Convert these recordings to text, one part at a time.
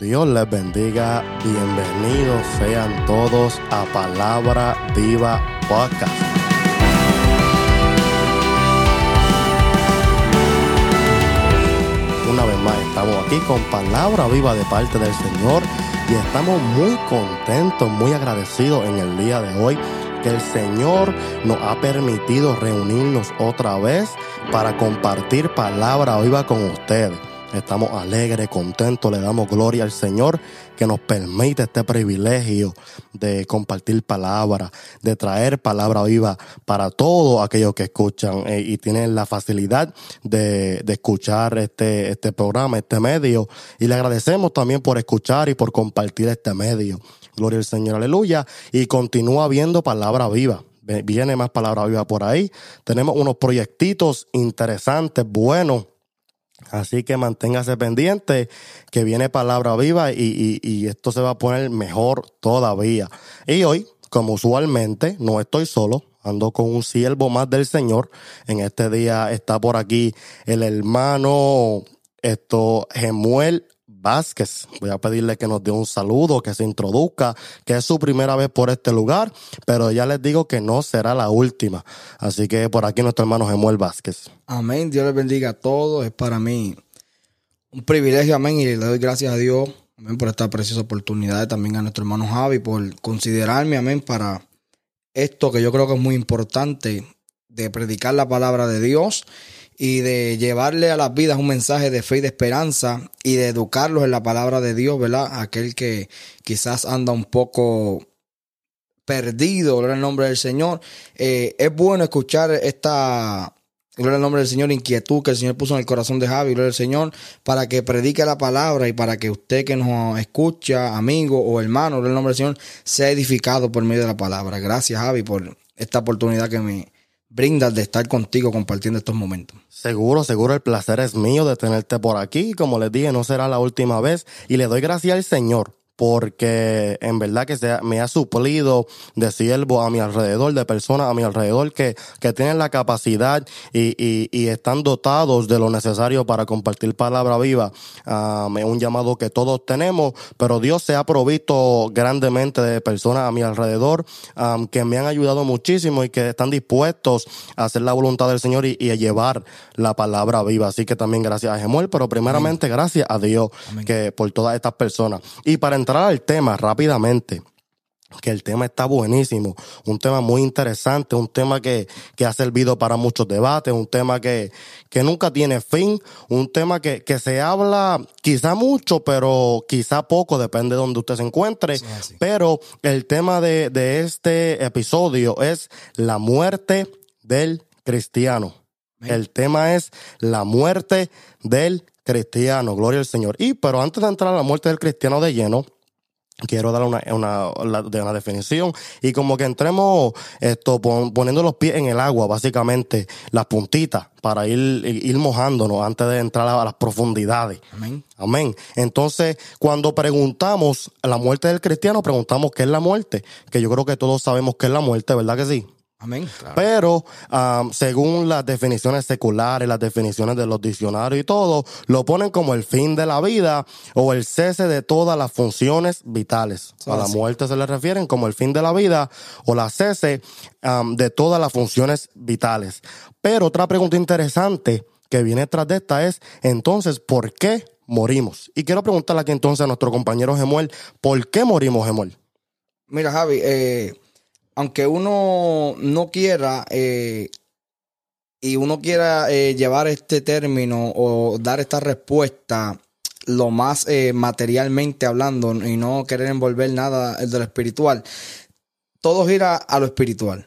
Dios les bendiga, bienvenidos sean todos a Palabra Viva Podcast. Una vez más estamos aquí con Palabra Viva de parte del Señor y estamos muy contentos, muy agradecidos en el día de hoy que el Señor nos ha permitido reunirnos otra vez para compartir palabra viva con ustedes. Estamos alegres, contentos, le damos gloria al Señor que nos permite este privilegio de compartir palabra, de traer palabra viva para todos aquellos que escuchan eh, y tienen la facilidad de, de, escuchar este, este programa, este medio. Y le agradecemos también por escuchar y por compartir este medio. Gloria al Señor, aleluya. Y continúa viendo palabra viva viene más palabra viva por ahí. Tenemos unos proyectitos interesantes, buenos Así que manténgase pendiente que viene palabra viva y, y, esto se va a poner mejor todavía. Y hoy, como usualmente, no estoy solo, ando con un siervo más del Señor. En este día está por aquí el hermano esto, Gemuel Vázquez. Voy a pedirle que nos dé un saludo, que se introduzca, que es su primera vez por este lugar, pero ya les digo que no será la última. Así que por aquí nuestro hermano Gemuel Vázquez. Amén. Dios les bendiga a todos. Es para mí un privilegio, amén. Y le doy gracias a Dios, por esta preciosa oportunidad. También a nuestro hermano Javi por considerarme, amén, para esto que yo creo que es muy importante de predicar la palabra de Dios y de llevarle a las vidas un mensaje de fe y de esperanza y de educarlos en la palabra de Dios, ¿verdad? Aquel que quizás anda un poco perdido, gloria al nombre del Señor. Eh, es bueno escuchar esta, gloria al nombre del Señor, inquietud que el Señor puso en el corazón de Javi, gloria al Señor, para que predique la palabra y para que usted que nos escucha, amigo o hermano, gloria al nombre del Señor, sea edificado por medio de la palabra. Gracias, Javi, por esta oportunidad que me, brindas de estar contigo compartiendo estos momentos. Seguro, seguro el placer es mío de tenerte por aquí. Como les dije, no será la última vez. Y le doy gracias al Señor porque en verdad que se, me ha suplido de siervo a mi alrededor, de personas a mi alrededor que, que tienen la capacidad y, y, y están dotados de lo necesario para compartir palabra viva. Um, es un llamado que todos tenemos, pero Dios se ha provisto grandemente de personas a mi alrededor um, que me han ayudado muchísimo y que están dispuestos a hacer la voluntad del Señor y, y a llevar la palabra viva. Así que también gracias a Gemuel, pero primeramente gracias a Dios que por todas estas personas. Y para entrar al tema rápidamente, que el tema está buenísimo, un tema muy interesante, un tema que, que ha servido para muchos debates, un tema que, que nunca tiene fin, un tema que, que se habla quizá mucho, pero quizá poco, depende de donde usted se encuentre. pero el tema de, de este episodio es la muerte del cristiano. El tema es la muerte del cristiano, gloria al Señor. Y pero antes de entrar a la muerte del cristiano de lleno, quiero dar una, una, una, definición. Y como que entremos esto poniendo los pies en el agua básicamente las puntitas para ir, ir mojándonos antes de entrar a las profundidades. Amén. Amén. Entonces cuando preguntamos la muerte del cristiano preguntamos qué es la muerte que yo creo que todos sabemos qué es la muerte verdad que sí pero según las definiciones seculares, las definiciones de los diccionarios y todo, lo ponen como el fin de la vida o el cese de todas las funciones vitales. a la muerte se le refieren como el fin de la vida o la cese de todas las funciones vitales. Pero otra pregunta interesante que viene tras de esta es, entonces, ¿por qué morimos? Y quiero preguntarle aquí entonces a nuestro compañero Gemuel, ¿por qué morimos, Gemuel? Mira, Javi, eh, aunque uno no quiera eh, y uno quiera eh, llevar este término o dar esta respuesta lo más eh, materialmente hablando y no querer envolver nada de lo espiritual, todo gira a lo espiritual.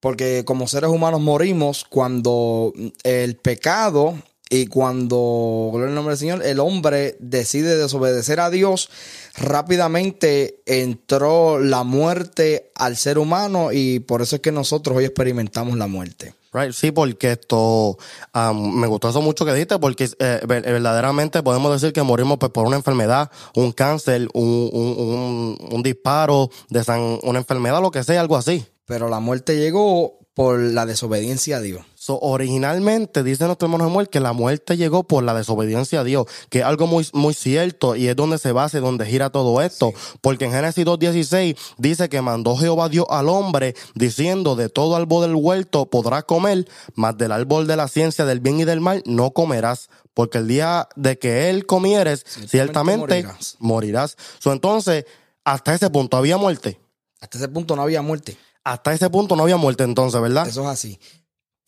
Porque como seres humanos morimos cuando el pecado y cuando, gloria al nombre del Señor, el hombre decide desobedecer a Dios, rápidamente entró la muerte al ser humano y por eso es que nosotros hoy experimentamos la muerte. Right, sí, porque esto um, me gustó eso mucho que dijiste, porque eh, verdaderamente podemos decir que morimos pues, por una enfermedad, un cáncer, un, un, un, disparo de san, una enfermedad, lo que sea, algo así. Pero la muerte llegó por la desobediencia a Dios. So, originalmente dice nuestro hermano Samuel que la muerte llegó por la desobediencia a Dios, que es algo muy, muy cierto y es donde se basa, donde gira todo esto. Porque en Génesis 2.16 dice que mandó Jehová Dios al hombre diciendo de todo árbol del huerto podrás comer, mas del árbol de la ciencia del bien y del mal no comerás. Porque el día de que él comieres, ciertamente, morirás. morirás. So, entonces, hasta ese punto había muerte. Hasta ese punto no había muerte. Hasta ese punto no había muerte entonces, ¿verdad? Eso es así.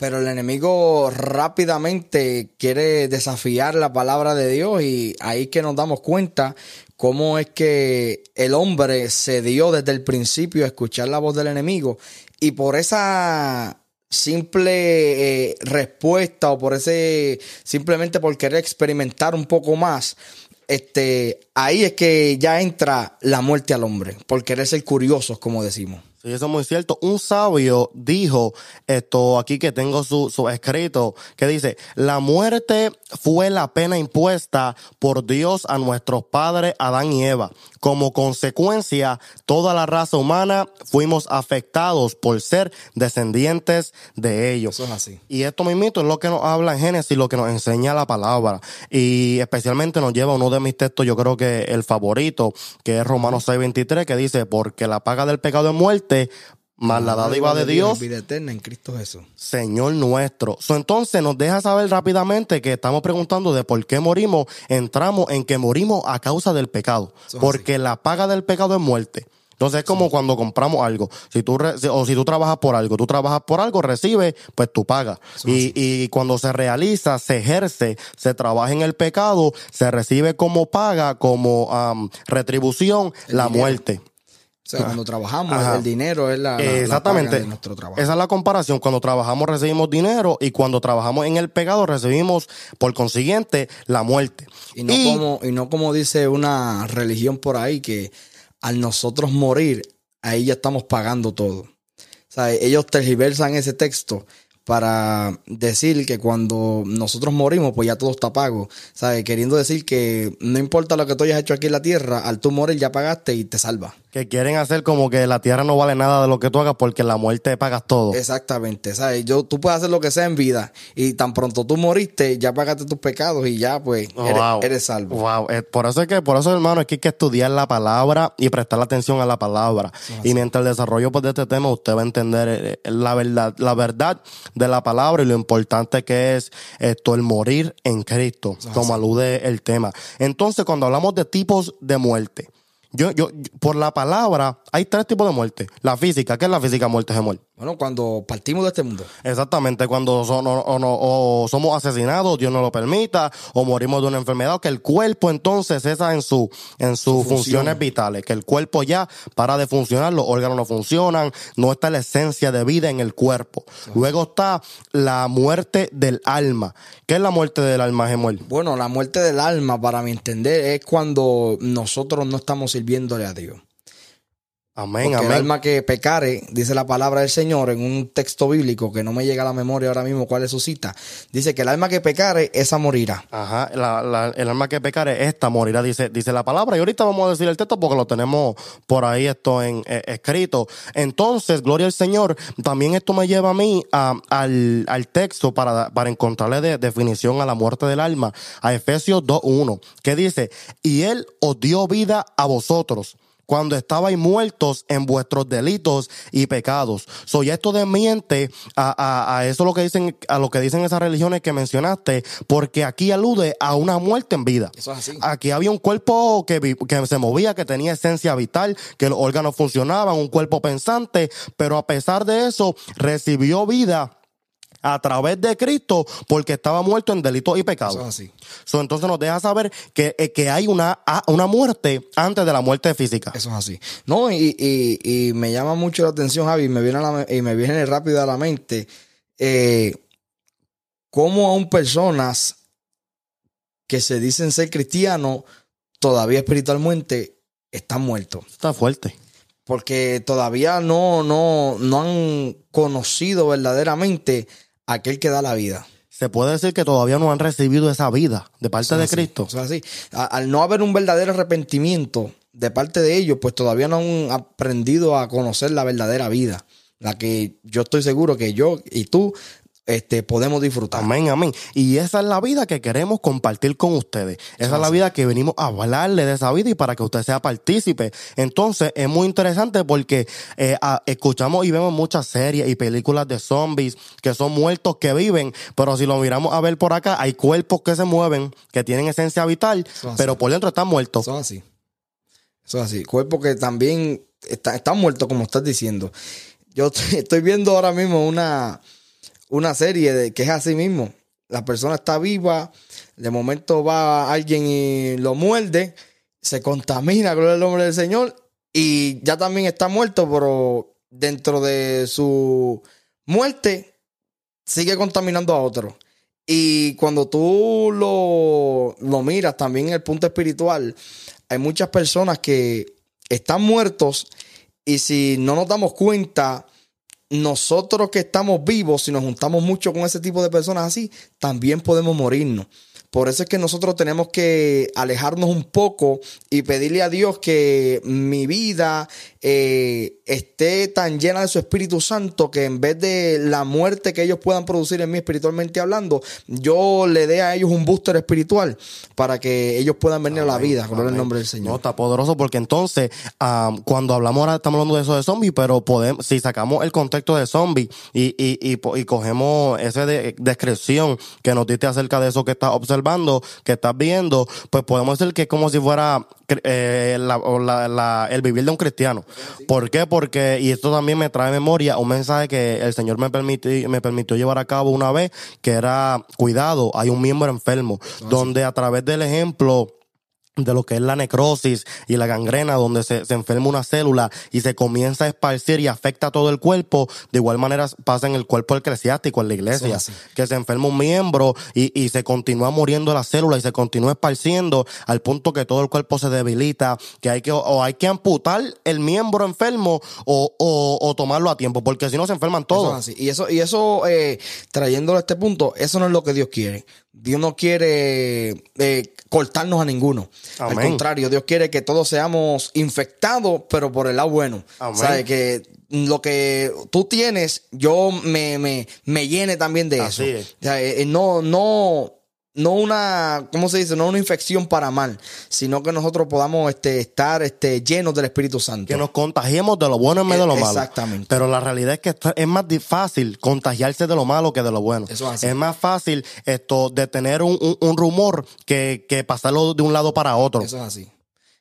Pero el enemigo rápidamente quiere desafiar la palabra de Dios y ahí que nos damos cuenta cómo es que el hombre se dio desde el principio a escuchar la voz del enemigo. Y por esa simple eh, respuesta o por ese simplemente por querer experimentar un poco más este ahí es que ya entra la muerte al hombre por querer ser curiosos como decimos Sí, eso es muy cierto. Un sabio dijo esto aquí que tengo su, su, escrito, que dice, la muerte fue la pena impuesta por Dios a nuestros padres Adán y Eva. Como consecuencia, toda la raza humana fuimos afectados por ser descendientes de ellos. Eso es así. Y esto mismo es lo que nos habla en Génesis, lo que nos enseña la palabra. Y especialmente nos lleva a uno de mis textos, yo creo que el favorito, que es Romanos 6:23, que dice, porque la paga del pecado es muerte, más la dádiva de Dios. Vida eterna en Cristo Jesús. Señor nuestro. So, entonces nos deja saber rápidamente que estamos preguntando de por qué morimos. Entramos en que morimos a causa del pecado. porque la paga del pecado es muerte. Entonces es como cuando compramos algo. Si tú o si tú trabajas por algo, tú trabajas por algo, recibes, pues tú pagas. Y, y, cuando se realiza, se ejerce, se trabaja en el pecado, se recibe como paga, como retribución, la muerte. O sea, cuando trabajamos, el dinero es la, Exactamente. de nuestro trabajo. Esa es la comparación. Cuando trabajamos recibimos dinero y cuando trabajamos en el pecado recibimos, por consiguiente, la muerte. Y no, Como, y no como dice una religión por ahí que al nosotros morir, ahí ya estamos pagando todo. O sea, ellos tergiversan ese texto para decir que cuando nosotros morimos, pues ya todo está pago. ¿Sabes? Queriendo decir que no importa lo que tú hayas hecho aquí en la tierra, al tú morir ya pagaste y te salva que quieren hacer como que la tierra no vale nada de lo que tú hagas porque la muerte pagas todo. Exactamente, ¿sabes? Yo, tú puedes hacer lo que sea en vida y tan pronto tú moriste, ya pagaste tus pecados y ya pues eres, salvo. Wow, eh, por eso es que, por eso hermano, es que hay que estudiar la palabra y prestar atención a la palabra. y mientras el desarrollo pues, de este tema, usted va a entender eh, eh, la verdad, la verdad de la palabra y lo importante que es esto, el morir en Cristo, como alude el tema. Entonces, cuando hablamos de tipos de muerte, yo, yo, por la palabra, hay tres tipos de muerte. La física, ¿qué es la física muerte, Gemol? Bueno, cuando partimos de este mundo. Exactamente, cuando son, o, somos asesinados, Dios no lo permita, o morimos de una enfermedad, que el cuerpo entonces cesa en su, en sus funciones vitales, que el cuerpo ya para de funcionar, los órganos no funcionan, no está la esencia de vida en el cuerpo. Luego está la muerte del alma. ¿Qué es la muerte del alma, Gemuel? Bueno, la muerte del alma, para mi entender, es cuando nosotros no estamos sirviéndole a Dios. Amén, amén. El alma que pecare, dice la palabra del Señor en un texto bíblico que no me llega a la memoria ahora mismo cuál es su cita. Dice que el alma que pecare, esa morirá. Ajá, el alma que pecare, esta morirá, dice, dice la palabra. Y ahorita vamos a decir el texto porque lo tenemos por ahí esto en, eh, escrito. Entonces, gloria al Señor. También esto me lleva a mí al, al, texto para, para encontrarle de, definición a la muerte del alma. A Efesios 2.1, que dice, y Él os dio vida a vosotros cuando estabais muertos en vuestros delitos y pecados. Soy esto desmiente a, a, eso lo que dicen, a lo que dicen esas religiones que mencionaste, porque aquí alude a una muerte en vida. Eso es así. Aquí había un cuerpo que, que se movía, que tenía esencia vital, que los órganos funcionaban, un cuerpo pensante, pero a pesar de eso recibió vida a través de Cristo porque estaba muerto en delitos y pecados. Eso así. entonces nos deja saber que, eh, que hay una, una muerte antes de la muerte física. Eso es así. No, y, y, me llama mucho la atención, Javi, y me viene, la, y me viene rápido a la mente eh, cómo aún personas que se dicen ser cristianos todavía espiritualmente están muertos. Está fuerte porque todavía no, no, no han conocido verdaderamente aquel que da la vida. Se puede decir que todavía no han recibido esa vida de parte de Cristo. así. Al no haber un verdadero arrepentimiento de parte de ellos, pues todavía no han aprendido a conocer la verdadera vida. La que yo estoy seguro que yo y tú este, podemos disfrutar. Amén, amén. Y esa es la vida que queremos compartir con ustedes. Esa es la vida que venimos a hablarle de esa vida y para que usted sea partícipe. Entonces, es muy interesante porque eh, a- escuchamos y vemos muchas series y películas de zombies que son muertos que viven, pero si lo miramos a ver por acá, hay cuerpos que se mueven, que tienen esencia vital, pero así. por dentro están muertos. Es así. Es así. Cuerpo que también está, está muerto, como estás diciendo. Yo estoy viendo ahora mismo una, una serie de, que es así mismo. La persona está viva, de momento va alguien y lo muerde, se contamina, gloria al nombre del Señor, y ya también está muerto, pero dentro de su muerte sigue contaminando a otro. Y cuando tú lo, lo miras también en el punto espiritual, hay muchas personas que están muertos y si no nos damos cuenta, nosotros que estamos vivos, si nos juntamos mucho con ese tipo de personas así, también podemos morirnos. Por eso es que nosotros tenemos que alejarnos un poco y pedirle a Dios que mi vida eh, esté tan llena de su Espíritu Santo que en vez de la muerte que ellos puedan producir en mí espiritualmente hablando, yo le dé a ellos un booster espiritual para que ellos puedan venir a la vida. Al Amén. nombre del No, Señor. está poderoso porque entonces, cuando hablamos ahora, estamos hablando de eso de zombies, pero podemos, si sacamos el contexto de zombie y, y, y, y cogemos esa de, descripción que nos diste acerca de eso que estás observando, que estás viendo, pues podemos decir que es como si fuera eh, la- o la- la- el vivir de un cristiano. ¿Por qué? Porque, y esto también me trae memoria un mensaje que el Señor me permitió, me permitió llevar a cabo una vez, que era, cuidado, hay un miembro enfermo, donde a través del ejemplo, de lo que es la necrosis y la gangrena, donde se, se enferma una célula y se comienza a esparcir y afecta a todo el cuerpo, de igual manera pasa en el cuerpo eclesiástico, en la iglesia, que se enferma un miembro y, y se continúa muriendo la célula y se continúa esparciendo al punto que todo el cuerpo se debilita, que hay que, o hay que amputar el miembro enfermo o, o, o tomarlo a tiempo, porque si no se enferman Eso todos. es. Y eso, y eso eh, trayéndolo a este punto, eso no es lo que Dios quiere. Dios no quiere eh, cortarnos a ninguno. Al Amén. contrario, Dios quiere que todos seamos infectados, pero por el lado bueno. Amén. ¿Sabes? Que lo que tú tienes, yo me, me, me llene también de Así eso. es. O sea, eh, no, no, no una, ¿cómo se dice? No una infección para mal, sino que nosotros podamos este, estar este, llenos del Espíritu Santo. que nos contagiemos de lo bueno en vez de lo malo. Exactamente. Pero la realidad es que es más fácil contagiarse de lo malo que de lo bueno. Eso es así. más fácil esto de tener un, un- un rumor que, que pasarlo de un lado para otro. Eso es así.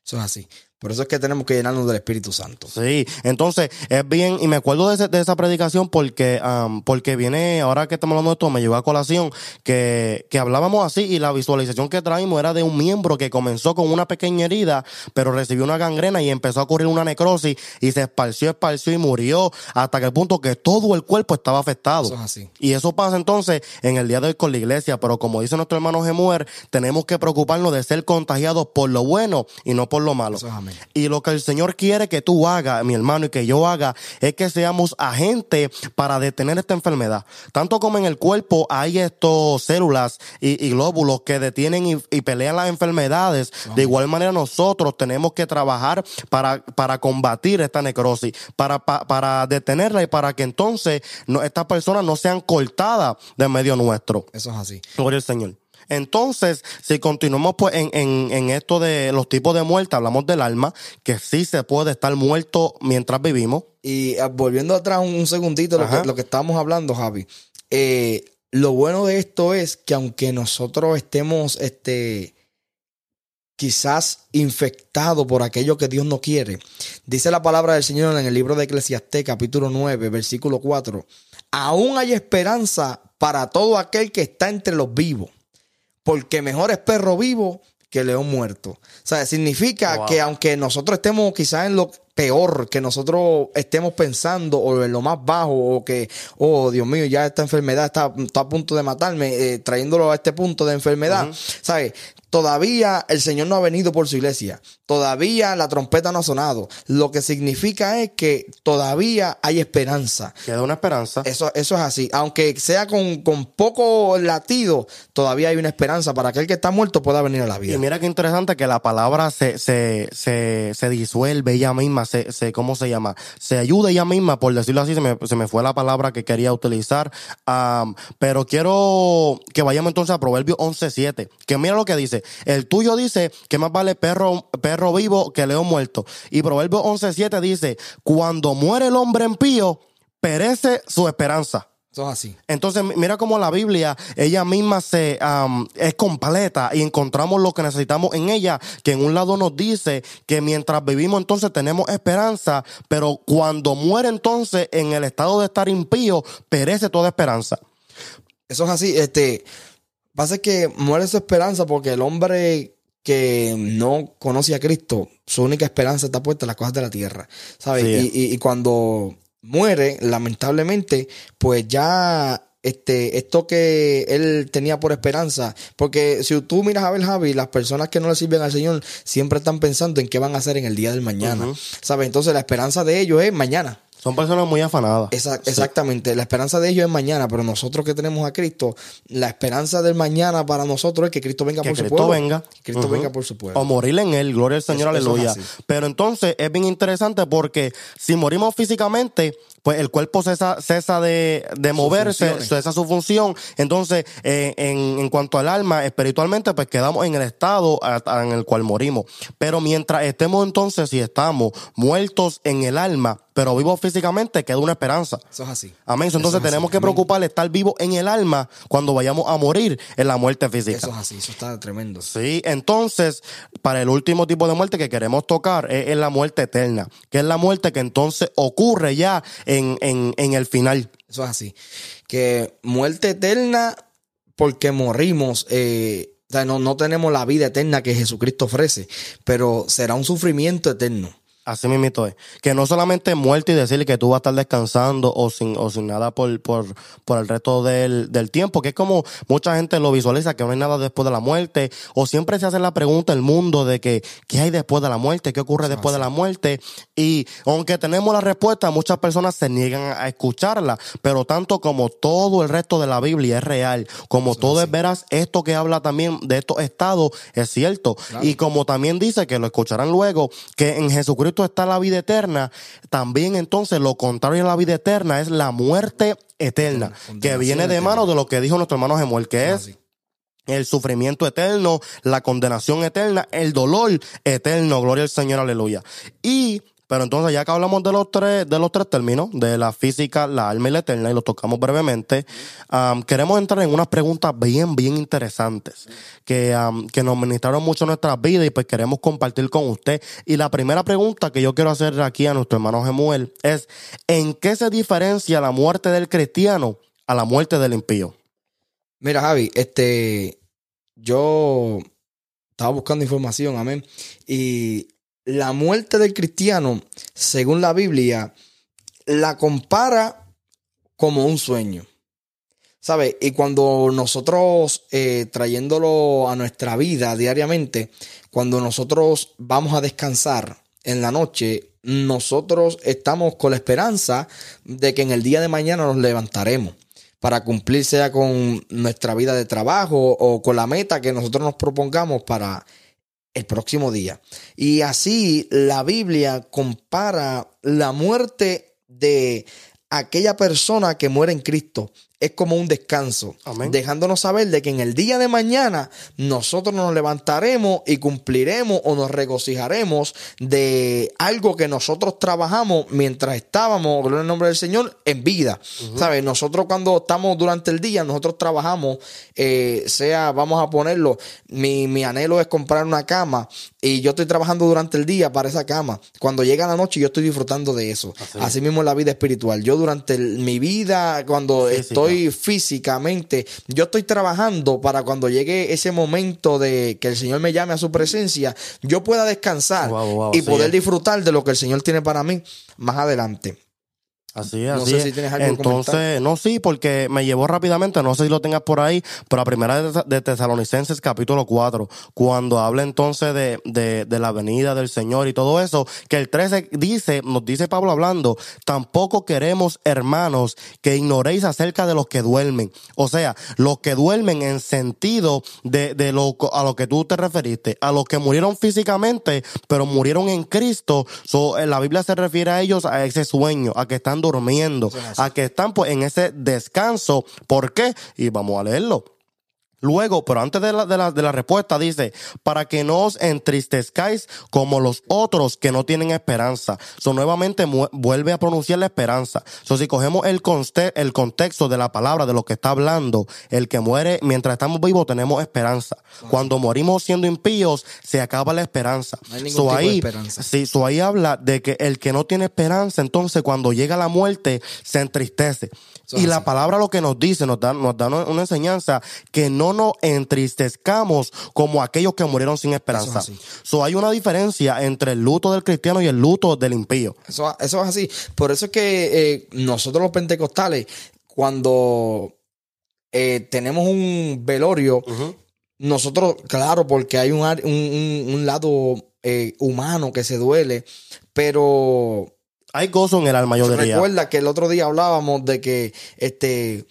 Eso es así. Por eso es que tenemos que llenarnos del Espíritu Santo. Sí, entonces es bien, y me acuerdo de, ese- de esa predicación porque, am, porque viene, ahora que estamos hablando de esto, me llegó a colación que, que hablábamos así y la visualización que traímos era de un miembro que comenzó con una pequeña herida, pero recibió una gangrena y empezó a ocurrir una necrosis y se esparció, esparció y murió hasta que el punto que todo el cuerpo estaba afectado. Eso es así. Y eso pasa entonces en el día de hoy con la iglesia, pero como dice nuestro hermano Gemuer, tenemos que preocuparnos de ser contagiados por lo bueno y no por lo malo. Eso es amén. Y lo que el Señor quiere que tú hagas, mi hermano, y que yo haga, es que seamos agentes para detener esta enfermedad. Tanto como en el cuerpo hay estos células y, y glóbulos que detienen y, y pelean las enfermedades, de igual manera nosotros tenemos que trabajar para, para combatir esta necrosis, para, pa- para detenerla y para que entonces no, estas personas no sean cortadas de medio nuestro. Eso es así. Gloria al Señor. Entonces, si continuamos pues en, en, en esto de los tipos de muerte, hablamos del alma, que sí se puede estar muerto mientras vivimos. Y ah, volviendo atrás un, un segundito lo que, lo que estábamos hablando, Javi. Eh, lo bueno de esto es que aunque nosotros estemos este, quizás infectados por aquello que Dios no quiere, dice la palabra del Señor en el libro de Eclesiastés capítulo 9, versículo 4, aún hay esperanza para todo aquel que está entre los vivos, porque mejor es perro vivo que león muerto. O sea, significa Wow. que aunque nosotros estemos quizás en lo peor que nosotros estemos pensando o en lo más bajo o que, oh Dios mío, ya esta enfermedad está, está a punto de matarme, eh, trayéndolo a este punto de enfermedad, ¿sabes? Todavía el Señor no ha venido por su iglesia. Todavía la trompeta no ha sonado. Lo que significa es que todavía hay esperanza. Queda una esperanza. Eso, eso es así. Aunque sea con, con poco latido, todavía hay una esperanza para que el que está muerto pueda venir a la Y vida. mira qué interesante que la palabra se, se, se, se disuelve ella misma, se, se, ¿cómo se llama? Se ayuda ella misma, por decirlo así, se me, se me fue la palabra que quería utilizar. Pero quiero que vayamos entonces a Proverbios 11.7, que mira lo que dice. El tuyo dice que más vale perro, perro vivo que león muerto. Y Proverbios 11.7 dice, cuando muere el hombre impío, perece su esperanza. Eso es así. Entonces, mi- mira cómo la Biblia, ella misma se es completa y encontramos lo que necesitamos en ella, que en un lado nos dice que mientras vivimos entonces tenemos esperanza, pero cuando muere entonces en el estado de estar impío, perece toda esperanza. Eso es así. Este, pasa que muere su esperanza porque el hombre que no conoce a Cristo, su única esperanza está puesta en las cosas de la tierra. ¿Sabes? Sí. Y, y- y cuando muere, lamentablemente, pues ya este, esto que él tenía por esperanza, porque si tú miras a ver Javi, las personas que no le sirven al Señor siempre están pensando en qué van a hacer en el día del mañana. ¿Sabes? Entonces la esperanza de ellos es mañana. Son personas muy afanadas. Sí. Exactamente, la esperanza de ellos es mañana, pero nosotros que tenemos a Cristo, la esperanza del mañana para nosotros es que Cristo venga Que por su Cristo pueblo. venga. Que Cristo venga por su pueblo. O morir en él, gloria al Señor, Eso- aleluya. Pero entonces es bien interesante porque si morimos físicamente, pues el cuerpo cesa, cesa de, de moverse, funciones. Eso es así. Amén. Eso Entonces es así. tenemos que Amén. preocupar estar vivos en el alma cuando vayamos a morir en la muerte física. Eso es así, eso está tremendo. Sí, entonces, para el último tipo de muerte que queremos tocar es, es la muerte eterna, que es la muerte que entonces ocurre ya en, en, en el final. Eso es así. Que muerte eterna porque morimos. eh, o sea, no, no tenemos la vida eterna que Jesucristo ofrece, pero será un sufrimiento eterno. Así mismo es. Que no solamente muerte y decirle que tú vas a estar descansando o sin, o sin nada por, por, por el resto del, del tiempo, que es como mucha gente lo visualiza, que no hay nada después de la muerte, o siempre se hace la pregunta el mundo de que, ¿qué hay después de la muerte? ¿Qué ocurre después de la muerte? Y aunque tenemos la respuesta, muchas personas se niegan a escucharla, pero tanto como todo el resto de la Biblia es real, como todo es veraz, esto que habla también de estos estados es cierto. Y como también dice, que lo escucharán luego, que en Jesucristo está la vida eterna, también entonces lo contrario a la vida eterna es la muerte eterna, que viene de mano de lo que dijo nuestro hermano Gemuel, que Eso es el sufrimiento eterno, la condenación eterna, el dolor eterno, gloria al Señor, aleluya. Y, pero entonces ya que hablamos de los tres, de los tres términos, de la física, la alma y la eterna, y los tocamos brevemente, queremos entrar en unas preguntas bien, bien interesantes, que, que nos ministraron mucho nuestras vidas y pues queremos compartir con usted. Y la primera pregunta que yo quiero hacer aquí a nuestro hermano Gemuel es, ¿en qué se diferencia la muerte del cristiano a la muerte del impío? Mira, Javi, este, yo estaba buscando información, amén. Y la muerte del cristiano, según la Biblia, la compara como un sueño. ¿Sabes? Y cuando nosotros, eh, trayéndolo a nuestra vida diariamente, cuando nosotros vamos a descansar en la noche, nosotros estamos con la esperanza de que en el día de mañana nos levantaremos para cumplir sea con nuestra vida de trabajo o con la meta que nosotros nos propongamos para el próximo día. Y así la Biblia compara la muerte de aquella persona que muere en Cristo. Es como un descanso, Amén. dejándonos saber de que en el día de mañana nosotros nos levantaremos y cumpliremos o nos regocijaremos de algo que nosotros trabajamos mientras estábamos, gloria al nombre del Señor, en vida. ¿Sabes? Nosotros cuando estamos durante el día, nosotros trabajamos, eh, sea, vamos a ponerlo, mi, mi anhelo es comprar una cama y yo estoy trabajando durante el día para esa cama. Cuando llega la noche yo estoy disfrutando de eso. Así, mismo en la vida espiritual. Yo durante el- mi vida, cuando estoy físicamente, yo estoy trabajando para cuando llegue ese momento de que el Señor me llame a su presencia, yo pueda descansar Wow, wow, y sí, poder eh. disfrutar de lo que el Señor tiene para mí más adelante. Así es, No así sé es. si tienes algo que Entonces, no, sí, porque me llevó rápidamente, no sé si lo tengas por ahí, pero la primera de, de Tesalonicenses capítulo 4, cuando habla entonces de, de, de la venida del Señor y todo eso, que el 13 dice, nos dice Pablo hablando, tampoco queremos, hermanos, que ignoréis acerca de los que duermen. O sea, los que duermen en sentido de, de lo, a lo que tú te referiste, a los que murieron físicamente, pero murieron en Cristo. So, en la Biblia se refiere a ellos a ese sueño, a que están durmiendo, a que están pues en ese descanso. ¿Por qué? Y vamos a leerlo. Luego, pero antes de la, de, la, de la respuesta, dice, para que no os entristezcáis como los otros que no tienen esperanza. So, nuevamente vuelve a pronunciar la esperanza. So, si cogemos el, el contexto de la palabra, de lo que está hablando, el que muere mientras estamos vivos tenemos esperanza. Cuando morimos siendo impíos, se acaba la esperanza. No hay So, ahí, esperanza. Sí, so ahí habla de que el que no tiene esperanza, entonces cuando llega la muerte, se entristece. Y la palabra lo que nos dice, nos da, nos da una enseñanza que no nos entristezcamos como aquellos que murieron sin esperanza. Eso es So hay una diferencia entre el luto del cristiano y el luto del impío. Eso, eso es así. Por eso es que eh, nosotros los pentecostales, cuando eh, tenemos un velorio, nosotros, claro, porque hay un, lado eh, humano que se duele, pero Hay gozo en el alma, yo diría. recuerda que el otro día hablábamos de que este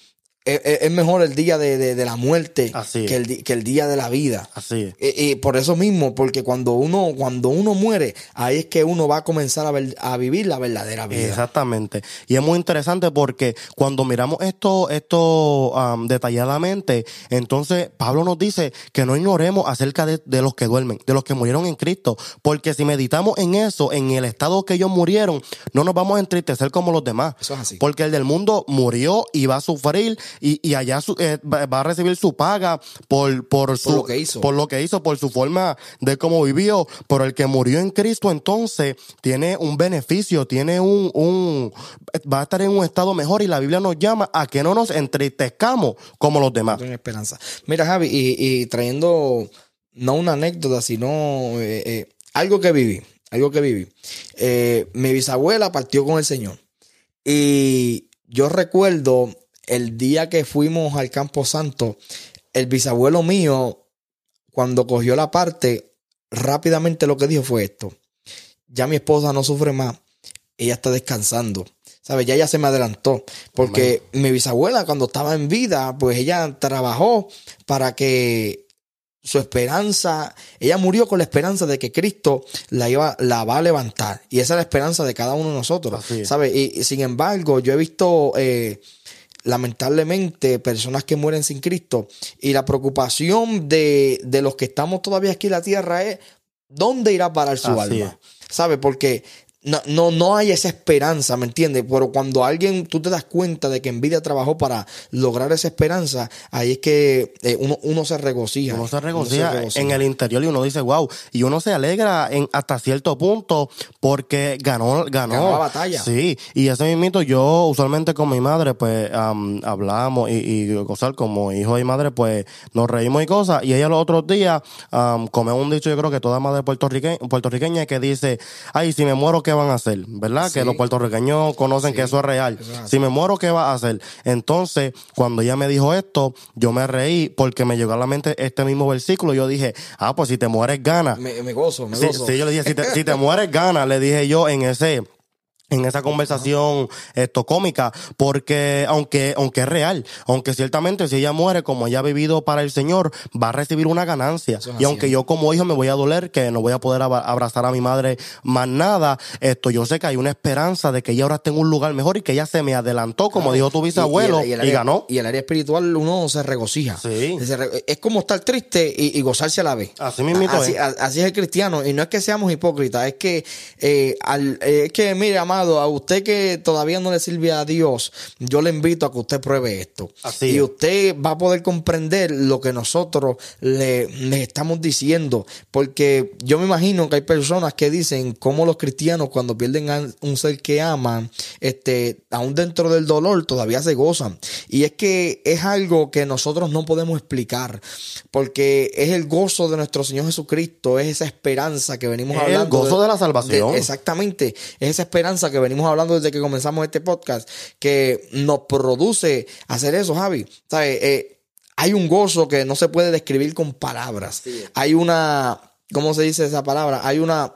es, mejor el día de, de- de la muerte Así es. que el, di- que el día de la vida. Así es. Y, y por eso mismo, porque cuando uno, cuando uno muere, ahí es que uno va a comenzar a, ver- a vivir la verdadera vida. Exactamente. Y es muy interesante porque cuando miramos esto, esto am, detalladamente, entonces Pablo nos dice que no ignoremos acerca de, de los que duermen, de los que murieron en Cristo. Porque si meditamos en eso, en el estado que ellos murieron, no nos vamos a entristecer como los demás. Eso es así. Porque el del mundo murió y va a sufrir y, y allá su- eh, va a recibir su paga por, por, su, lo que hizo. por lo que hizo, por su forma de cómo vivió. Pero el que murió en Cristo entonces tiene un beneficio, tiene un, un, va a estar en un estado mejor y la Biblia nos llama a que no nos entristezcamos como los demás. Esperanza. Mira, Javi, y, y trayendo no una anécdota, sino eh, eh, algo que viví, algo que viví. Eh, mi bisabuela partió con el Señor. Y yo recuerdo el día que fuimos al Campo Santo, el bisabuelo mío, cuando cogió la parte, rápidamente lo que dijo fue esto. Ya mi esposa no sufre más, ella está descansando. ¿Sabes? Ya ella se me adelantó. Porque mi bisabuela, cuando estaba en vida, pues ella trabajó para que su esperanza, ella murió con la esperanza de que Cristo la iba, la va a levantar. Y esa es la esperanza de cada uno de nosotros. ¿Sabes? Y, y sin embargo, yo he visto eh, lamentablemente personas que mueren sin Cristo. Y la preocupación de, de los que estamos todavía aquí en la tierra es ¿dónde irá a parar su Así alma? ¿Sabes? Porque no, no, no hay esa esperanza, ¿me entiendes? Pero cuando alguien, tú te das cuenta de que en vida trabajó para lograr esa esperanza, ahí es que eh, uno, uno se regocija. Uno se regocija en el interior y uno dice, wow, y uno se alegra en hasta cierto punto porque ganó, ganó. Ganó la batalla. Sí, y ese mismito yo usualmente con mi madre pues am, hablamos y, y cosas como hijo y madre pues nos reímos y cosas y ella los otros días um, come un dicho yo creo que toda madre puertorriqueña, puertorriqueña que dice, ay, si me muero, ¿qué van a hacer? ¿Verdad? Sí. Que los puertorriqueños conocen Sí. que eso es real. Es. Si me muero, ¿qué va a hacer? Entonces, cuando ella me dijo esto, yo me reí porque me llegó a la mente este mismo versículo. Yo dije, ah, pues si te mueres, gana. Me, me gozo, me Sí, gozo. sí, yo le dije, si te, si te mueres, gana, le dije yo en ese en esa conversación esto cómica porque aunque aunque es real aunque ciertamente si ella muere como ella ha vivido para el Señor va a recibir una ganancia y aunque yo como hijo me voy a doler que no voy a poder abrazar a mi madre más nada esto yo sé que hay una esperanza de que ella ahora esté en un lugar mejor y que ella se me adelantó como dijo tu bisabuelo y, el- el área- ganó Y el área espiritual uno se regocija. Sí. Es como estar triste y, y gozarse a la vez. Así mismito así, es. a- así es el cristiano. Y no es que seamos hipócritas, es que, eh, al- eh, es que, mire, amado, a usted que todavía no le sirve a Dios, yo le invito a que usted pruebe esto. Así y usted va a poder comprender lo que nosotros le, le estamos diciendo. Porque yo me imagino que hay personas que dicen cómo los cristianos cuando pierden a un ser que aman, este, aún dentro del dolor todavía se gozan. Y es que es algo que nosotros no podemos explicar. Porque es el gozo de nuestro Señor Jesucristo, es esa esperanza que venimos Es el hablando. gozo de la salvación. exactamente. Es esa esperanza cosa que venimos hablando desde que comenzamos este podcast, que nos produce hacer eso, Javi. ¿Sabes? Eh, hay un gozo que no se puede describir con palabras. Hay una, ¿cómo se dice esa palabra? Hay una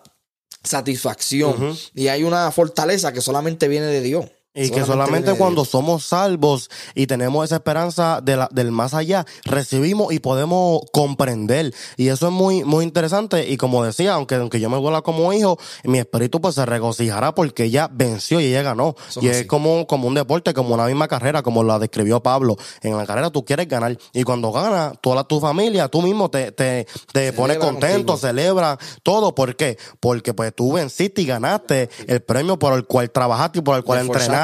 satisfacción y hay una fortaleza que solamente viene de Dios. Y que solamente cuando somos salvos y tenemos esa esperanza de la, del más allá, recibimos y podemos comprender. Y eso es muy, muy interesante. Y como decía, aunque, aunque yo me vuela como hijo, mi espíritu pues se regocijará porque ella venció y ella ganó. y es como, como un deporte, como una misma carrera, como la describió Pablo. En la carrera tú quieres ganar. Y cuando gana, toda tu familia, tú mismo te, te, te pones contento, celebra todo. ¿Por qué? Porque pues tú venciste y ganaste el premio por el cual trabajaste y por el cual entrenaste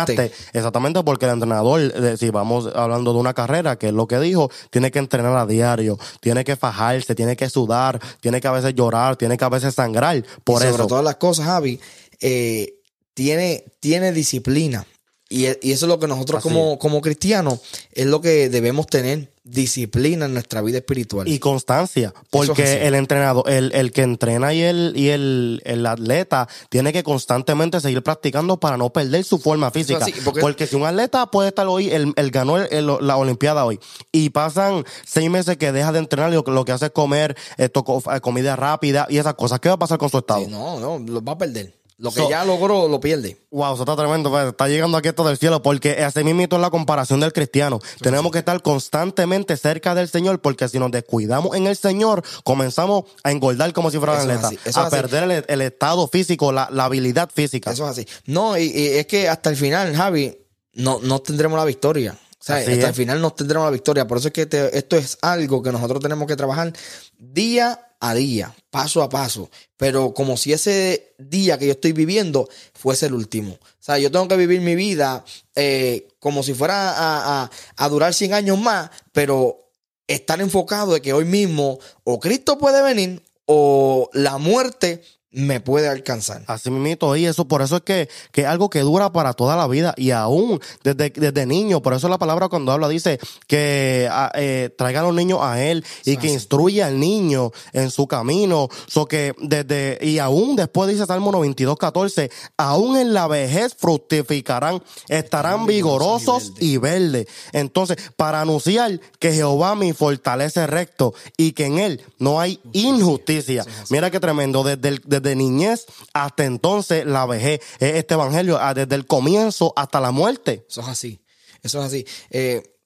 Exactamente, porque el entrenador, eh, si vamos hablando de una carrera, que es lo que dijo, tiene que entrenar a diario, tiene que fajarse, tiene que sudar, tiene que a veces llorar, tiene que a veces sangrar. Por y sobre todas las cosas, Javi, eh, tiene, tiene disciplina. Y, eso es lo que nosotros como, como cristianos es lo que debemos tener disciplina en nuestra vida espiritual. Y constancia, porque el entrenador, el, el, que entrena y el, y el, el, atleta tiene que constantemente seguir practicando para no perder su forma física. porque... si un atleta puede estar hoy, el, el ganó la Olimpiada hoy, y pasan seis meses que deja de entrenar y lo, lo que hace es comer esto, comida rápida y esas cosas, ¿qué va a pasar con su estado? no, no, lo va a perder. Lo que ya logró lo pierde. Wow, eso está tremendo. Está llegando aquí esto del cielo porque así mismo es la comparación del cristiano. Tenemos que estar constantemente cerca del Señor porque si nos descuidamos en el Señor, comenzamos a engordar como si fuera una atleta. A perder el, estado físico, la, habilidad física. Eso es así. No, y, es que hasta el final, Javi, no, no tendremos la victoria. O sea, hasta el final no tendremos la victoria. Por eso es que esto es algo que nosotros tenemos que trabajar día a día, paso a paso, pero como si ese día que yo estoy viviendo fuese el último. O sea, yo tengo que vivir mi vida eh, como si fuera a, a, durar 100 años más, pero estar enfocado de que hoy mismo o Cristo puede venir o la muerte me puede alcanzar. Así mismo, y eso, por eso es que, que es algo que dura para toda la vida y aún desde, desde niño, por eso la palabra cuando habla dice que ah, eh, traiga a los niños a él y que instruya al niño en su camino, so que desde, y aún después dice Salmo 92, 14, aún en la vejez fructificarán, estarán vigorosos y verdes. Entonces, para anunciar que Jehová me fortalece recto y que en él no hay injusticia. Mira qué tremendo, desde el desde niñez hasta entonces la vejez. Es este evangelio ah, desde el comienzo hasta la muerte. Eso es así. Eso es así. Eh,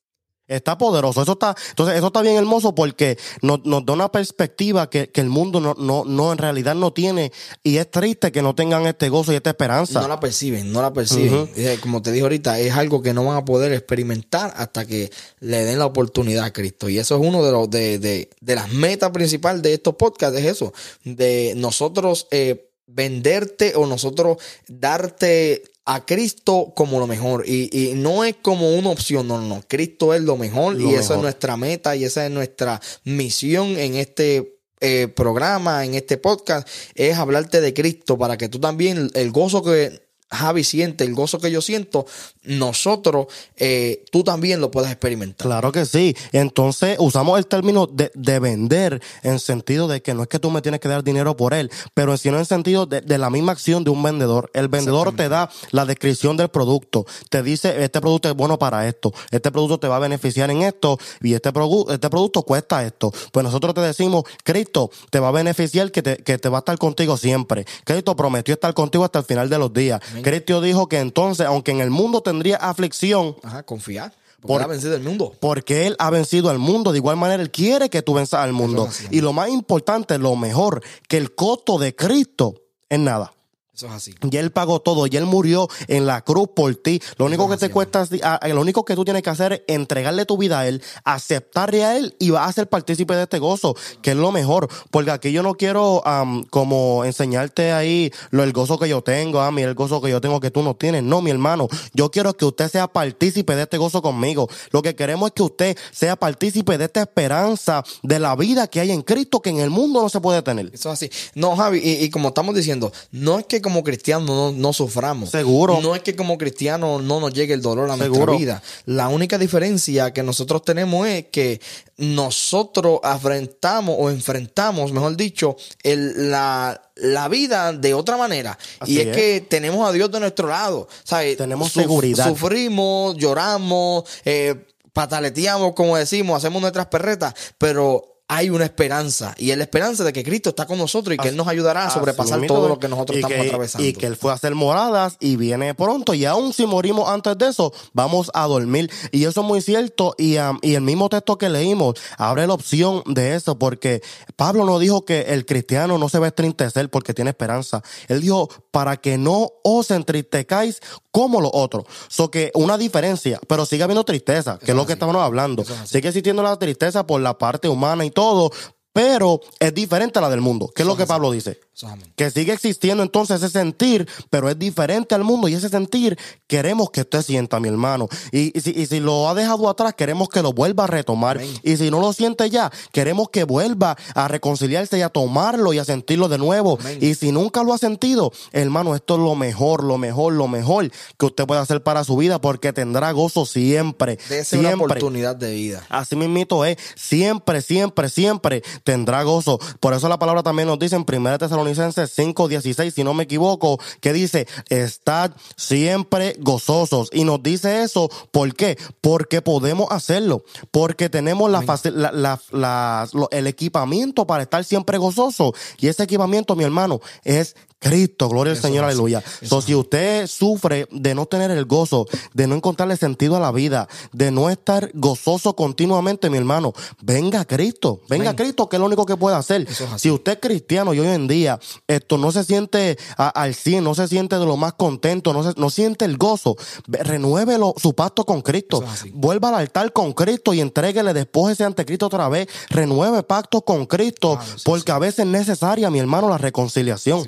está poderoso. Eso está, entonces, eso está bien hermoso porque nos, da una perspectiva que, el mundo no, no, no, en realidad no tiene. Y es triste que no tengan este gozo y esta esperanza. No la perciben, no la perciben. Como te dije ahorita, es algo que no van a poder experimentar hasta que le den la oportunidad a Cristo. Y eso es uno de los, de, de, de las metas principales de estos podcasts, es eso. De nosotros, eh, venderte o nosotros darte a Cristo como lo mejor. Y, no es como una opción, no, no, Cristo es lo mejor y esa es nuestra meta y esa es nuestra misión en este eh, programa, en este podcast, es hablarte de Cristo para que tú también, el gozo que Javi siente, el gozo que yo siento, nosotros, eh, tú también lo puedes experimentar. Claro que sí. Entonces usamos el término de, vender en sentido de que no es que tú me tienes que dar dinero por él, pero sino en sentido de, la misma acción de un vendedor. El vendedor te da la descripción del producto, te dice, este producto es bueno para esto, este producto te va a beneficiar en esto y este, este producto cuesta esto. Pues nosotros te decimos, Cristo te va a beneficiar, que te, que te va a estar contigo siempre. Cristo prometió estar contigo hasta el final de los días. Cristo dijo que entonces, aunque en el mundo tendría aflicción, Ajá, confiar. Porque él ha vencido el mundo. Porque Él ha vencido al mundo. De igual manera, Él quiere que tú venzas al mundo. y lo más importante, lo mejor, que el costo de Cristo es nada. Eso es así. Y él pagó todo y él murió en la cruz por ti. Lo único que te cuesta, lo único que tú tienes que hacer es entregarle tu vida a él, aceptarle a él y vas a ser partícipe de este gozo, que es lo mejor. Porque aquí yo no quiero como enseñarte ahí lo el gozo que yo tengo, a mí el gozo que yo tengo que tú no tienes. No, mi hermano. Yo quiero que usted sea partícipe de este gozo conmigo. Lo que queremos es que usted sea partícipe de esta esperanza de la vida que hay en Cristo que en el mundo no se puede tener. Eso es así. No, Javi, y como estamos diciendo, no es que como cristianos no, no suframos. Seguro. No es que como cristianos no nos llegue el dolor a Seguro. nuestra vida. La única diferencia que nosotros tenemos es que nosotros afrontamos o enfrentamos, mejor dicho, el, la, la vida de otra manera. Así y es, es. que tenemos a Dios de nuestro lado. ¿sabes? Tenemos Suf- seguridad. Sufrimos, lloramos, eh, pataleteamos, como decimos, hacemos nuestras perretas, pero hay una esperanza. Y es la esperanza de que Cristo está con nosotros y que Él nos ayudará a sobrepasar todo lo que nosotros estamos que- atravesando. Y que Él fue a hacer moradas y viene pronto. Y aún si morimos antes de eso, vamos a dormir. Y eso es muy cierto. Y, um, y el mismo texto que leímos abre la opción de eso, porque Pablo no dijo que el cristiano no se va a entristecer porque tiene esperanza. Él dijo, para que no os entristezcáis como los otros. So que una diferencia, pero sigue habiendo tristeza, que es lo que estábamos hablando. Es. Sigue existiendo la tristeza por la parte humana y todo, pero es diferente a la del mundo. ¿Qué es lo que Pablo dice? Que sigue existiendo entonces ese sentir, pero es diferente al mundo y ese sentir queremos que usted sienta, mi hermano. Y, y si, y si lo ha dejado atrás, queremos que lo vuelva a retomar. Amén. Y si no lo siente ya, queremos que vuelva a reconciliarse y a tomarlo y a sentirlo de nuevo. Amén. Y si nunca lo ha sentido, hermano, esto es lo mejor, lo mejor, lo mejor que usted puede hacer para su vida porque tendrá gozo siempre. Una siempre. oportunidad de vida. Así mismito es, siempre, siempre, siempre tendrá gozo. Por eso la palabra también nos dice en 1 Tesalonicenses 5, 16, si no me equivoco, que dice, estad siempre gozosos. Y nos dice eso, ¿por qué? Porque podemos hacerlo, porque tenemos la, la- la- la- el equipamiento para estar siempre gozoso. Y ese equipamiento, mi hermano, es Cristo, gloria al Señor, es aleluya. So, si usted sufre de no tener el gozo, de no encontrarle sentido a la vida, de no estar gozoso continuamente, mi hermano, venga a Cristo, venga a Cristo, que es lo único que puede hacer. Es. Si usted es cristiano y hoy en día esto no se siente a- al 100, no se siente de lo más contento, no, se, no siente el gozo, ve- renuévelo su pacto con Cristo, es vuelva al altar con Cristo y entréguele, despójese ante Cristo otra vez, renueve pacto con Cristo, Claro, porque a veces es necesaria, mi hermano, la reconciliación.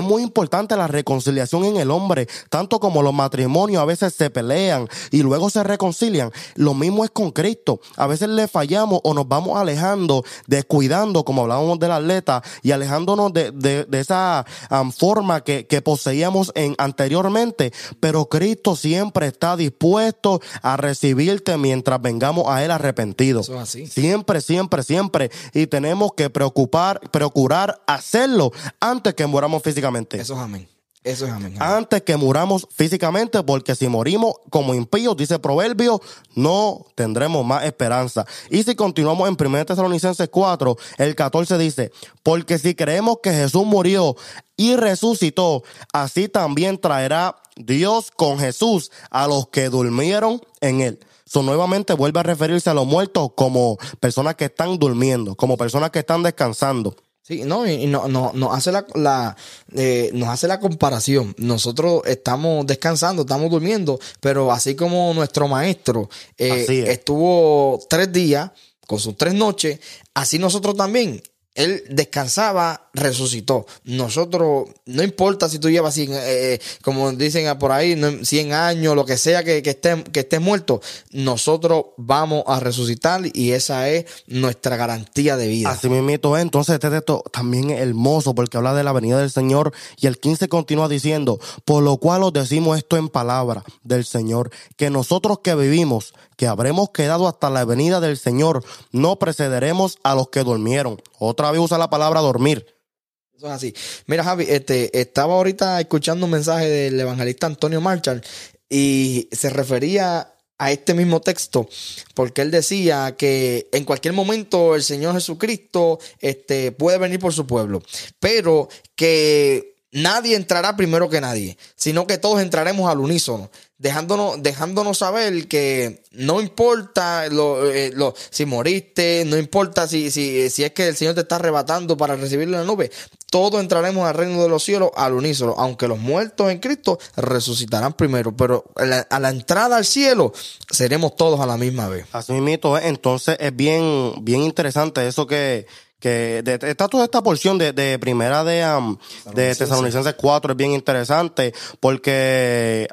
Es muy importante la reconciliación en el hombre, tanto como los matrimonios a veces se pelean y luego se reconcilian. Lo mismo es con Cristo. A veces le fallamos o nos vamos alejando, descuidando, como hablábamos del atleta, y alejándonos de, de- de esa am, forma que, que poseíamos en, anteriormente. Pero Cristo siempre está dispuesto a recibirte mientras vengamos a Él arrepentidos. Eso es así. Siempre, siempre, siempre. Y tenemos que preocupar, procurar hacerlo antes que muramos físicamente. Eso es amén. Eso es amén. amén. Antes que muramos físicamente, porque si morimos como impíos, dice Proverbio, no tendremos más esperanza. Y si continuamos en 1 Tesalonicenses 4, el 14 dice, porque si creemos que Jesús murió y resucitó, así también traerá Dios con Jesús a los que durmieron en él. So, nuevamente vuelve a referirse a los muertos como personas que están durmiendo, como personas que están descansando. Sí, no, y no, no, nos hace la, la eh, nos hace la comparación. Nosotros estamos descansando, estamos durmiendo, pero así como nuestro maestro eh, Así es. estuvo tres días con sus tres noches, así nosotros también. Él descansaba, resucitó. Nosotros, no importa si tú llevas 100, eh, como dicen por ahí, no- 100 años, lo que sea que, que estés que estés muerto, nosotros vamos a resucitar y esa es nuestra garantía de vida. Así mismito es. Entonces, este texto también es hermoso porque habla de la venida del Señor. Y el 15 continúa diciendo, por lo cual os decimos esto en palabra del Señor, que nosotros que vivimos, que habremos quedado hasta la venida del Señor, no precederemos a los que durmieron. Otra vez usa la palabra dormir. Eso es así. Mira, Javi, este, estaba ahorita escuchando un mensaje del evangelista Antonio Marshall y se refería a este mismo texto, porque él decía que en cualquier momento el Señor Jesucristo este, puede venir por su pueblo, pero que nadie entrará primero que nadie, sino que todos entraremos al unísono, dejándonos, dejándonos saber que no importa lo, eh, lo- si moriste, no importa si, si, si es que el Señor te está arrebatando para recibirle la nube, todos entraremos al reino de los cielos al unísono, aunque los muertos en Cristo resucitarán primero, pero a la, a la entrada al cielo seremos todos a la misma vez. Así mismito es. Entonces, es bien, bien interesante eso que, que de- está toda esta porción de, de primera de, de Tesalonicenses 4 es bien interesante porque,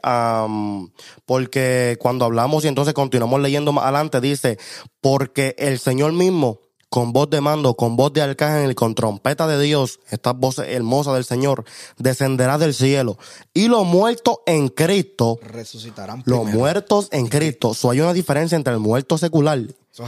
porque cuando hablamos y entonces continuamos leyendo más adelante dice, porque el Señor mismo con voz de mando, con voz de arcángel y con trompeta de Dios, esta voz hermosa del Señor, descenderá del cielo. Y los muertos en Cristo, Resucitarán los primero. muertos en Cristo. So, hay una diferencia entre el muerto secular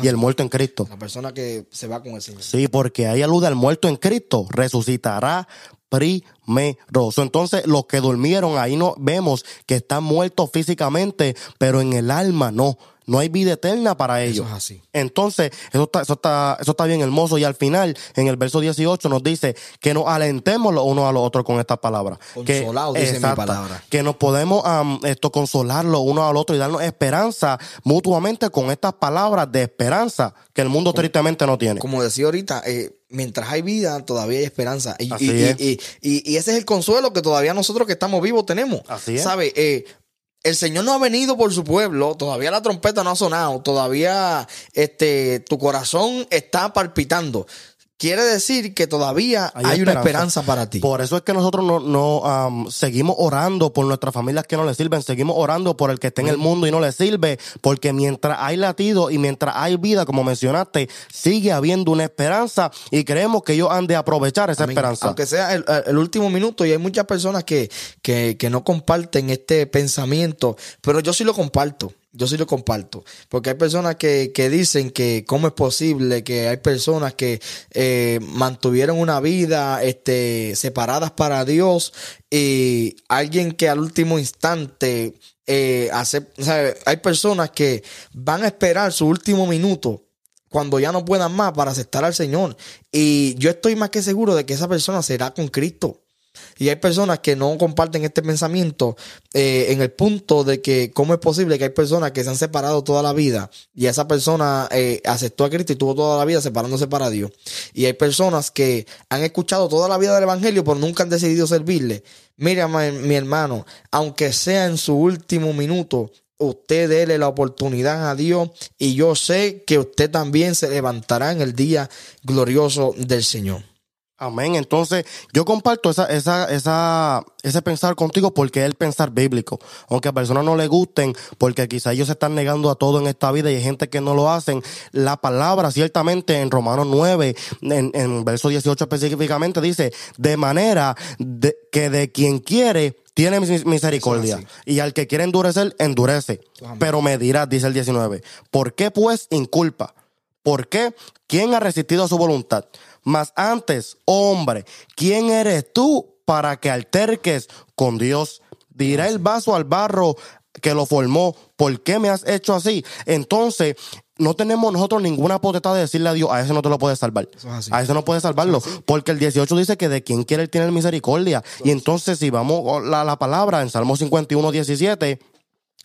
y el muerto en Cristo. La persona que se va con el Señor. Sí, porque ahí alude al muerto en Cristo, resucitará primero. So, Entonces, los que durmieron, ahí no vemos que están muertos físicamente, pero en el alma no. No hay vida eterna para ellos. es así. Entonces, eso está, eso está, eso está bien hermoso. Y al final, en el verso 18, nos dice que nos alentemos los unos a los otros con estas palabras. Consolados, dice mi Exacta. palabra. Que nos podemos esto consolar los unos al otro y darnos esperanza mutuamente con estas palabras de esperanza que el mundo tristemente no tiene. Como decía ahorita, eh, mientras hay vida, todavía hay esperanza. Y, Así y- es. y- y- y ese es el consuelo que todavía nosotros que estamos vivos tenemos. Así es. ¿Sabe? Eh, el Señor no ha venido por su pueblo, todavía la trompeta no ha sonado, todavía este, tu corazón está palpitando. Quiere decir que todavía hay, una esperanza para ti. Por eso es que nosotros no, no am, seguimos orando por nuestras familias que no le sirven, seguimos orando por el que está en el mundo y no le sirve, porque mientras hay latido y mientras hay vida, como mencionaste, sigue habiendo una esperanza y creemos que ellos han de aprovechar esa Amén. esperanza. Aunque sea el, el último minuto y hay muchas personas que, que, que no comparten este pensamiento, pero yo sí lo comparto. Yo sí lo comparto. Porque hay personas que, que dicen que cómo es posible que hay personas que eh, mantuvieron una vida este, separadas para Dios y alguien que al último instante eh, hace, hay personas que van a esperar su último minuto cuando ya no puedan más para aceptar al Señor. Y yo estoy más que seguro de que esa persona será con Cristo. Y hay personas que no comparten este pensamiento eh, en el punto de que cómo es posible que hay personas que se han separado toda la vida y esa persona eh, aceptó a Cristo y tuvo toda la vida separándose para Dios. Y hay personas que han escuchado toda la vida del Evangelio pero nunca han decidido servirle. Mira, mi, mi hermano, aunque sea en su último minuto, usted dele la oportunidad a Dios y yo sé que usted también se levantará en el día glorioso del Señor. Amén. Entonces, yo comparto esa, esa, esa, ese pensar contigo porque es el pensar bíblico. Aunque a personas no les gusten, porque quizá ellos se están negando a todo en esta vida y hay gente que no lo hacen. La palabra, ciertamente, en Romanos 9, en, en verso 18 específicamente, dice, de manera de- que de quien quiere, tiene mis- misericordia. Y al que quiere endurecer, endurece. Amén. Pero me dirás, dice el 19, ¿por qué pues inculpa? ¿Por qué? ¿Quién ha resistido a su voluntad? Mas antes, hombre, ¿quién eres tú para que alterques con Dios? Dirá el vaso al barro que lo formó, ¿por qué me has hecho así? Entonces, no tenemos nosotros ninguna potestad de decirle a Dios, a ese no te lo puedes salvar. Es. A ese no puedes salvarlo. Porque el 18 dice que de quien quiere él tiene misericordia. Y entonces, si vamos a la, la palabra en Salmo 51, 17,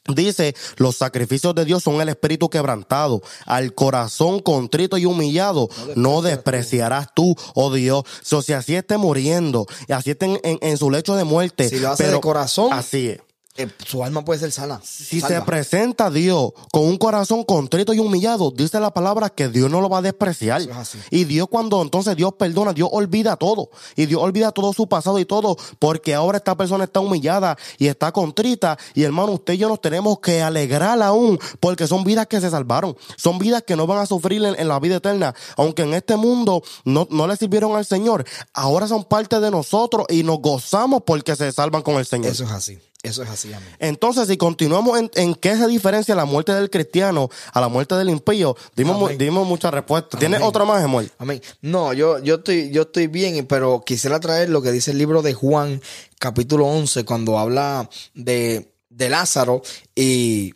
Dice, los sacrificios de Dios son el espíritu quebrantado, al corazón contrito y humillado, no despreciarás tú, oh Dios. So, si así esté muriendo, así esté en, en- en su lecho de muerte, Si lo hace de corazón, así es. Eh, su alma puede ser sana. Si salva. se presenta a Dios con un corazón contrito y humillado, dice la palabra que Dios no lo va a despreciar. Es así. Y Dios cuando entonces Dios perdona, Dios olvida todo. Y Dios olvida todo su pasado y todo, porque ahora esta persona está humillada y está contrita. Y hermano, usted y yo nos tenemos que alegrar aún, porque son vidas que se salvaron. Son vidas que no van a sufrir en, en la vida eterna. Aunque en este mundo no, no le sirvieron al Señor, ahora son parte de nosotros y nos gozamos porque se salvan con el Señor. Eso es así. Eso es así, amén. Entonces, si continuamos en, en qué se diferencia la muerte del cristiano a la muerte del impío, dimos, mu- dimos muchas respuestas. ¿Tienes Amén. otra más, Emol? Amén. No, yo, yo, estoy, yo estoy bien, pero quisiera traer lo que dice el libro de Juan, capítulo 11, cuando habla de, de Lázaro y,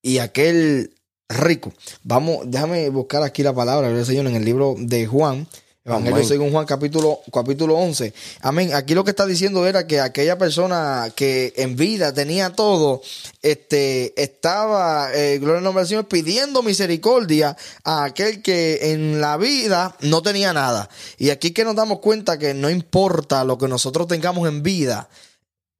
y aquel rico. Vamos, déjame buscar aquí la palabra, en el libro de Juan. Evangelio Amén. según Juan capítulo, capítulo 11. Amén. Aquí lo que está diciendo era que aquella persona que en vida tenía todo, este, estaba, eh, gloria al nombre del Señor, pidiendo misericordia a aquel que en la vida no tenía nada. Y aquí que nos damos cuenta que no importa lo que nosotros tengamos en vida,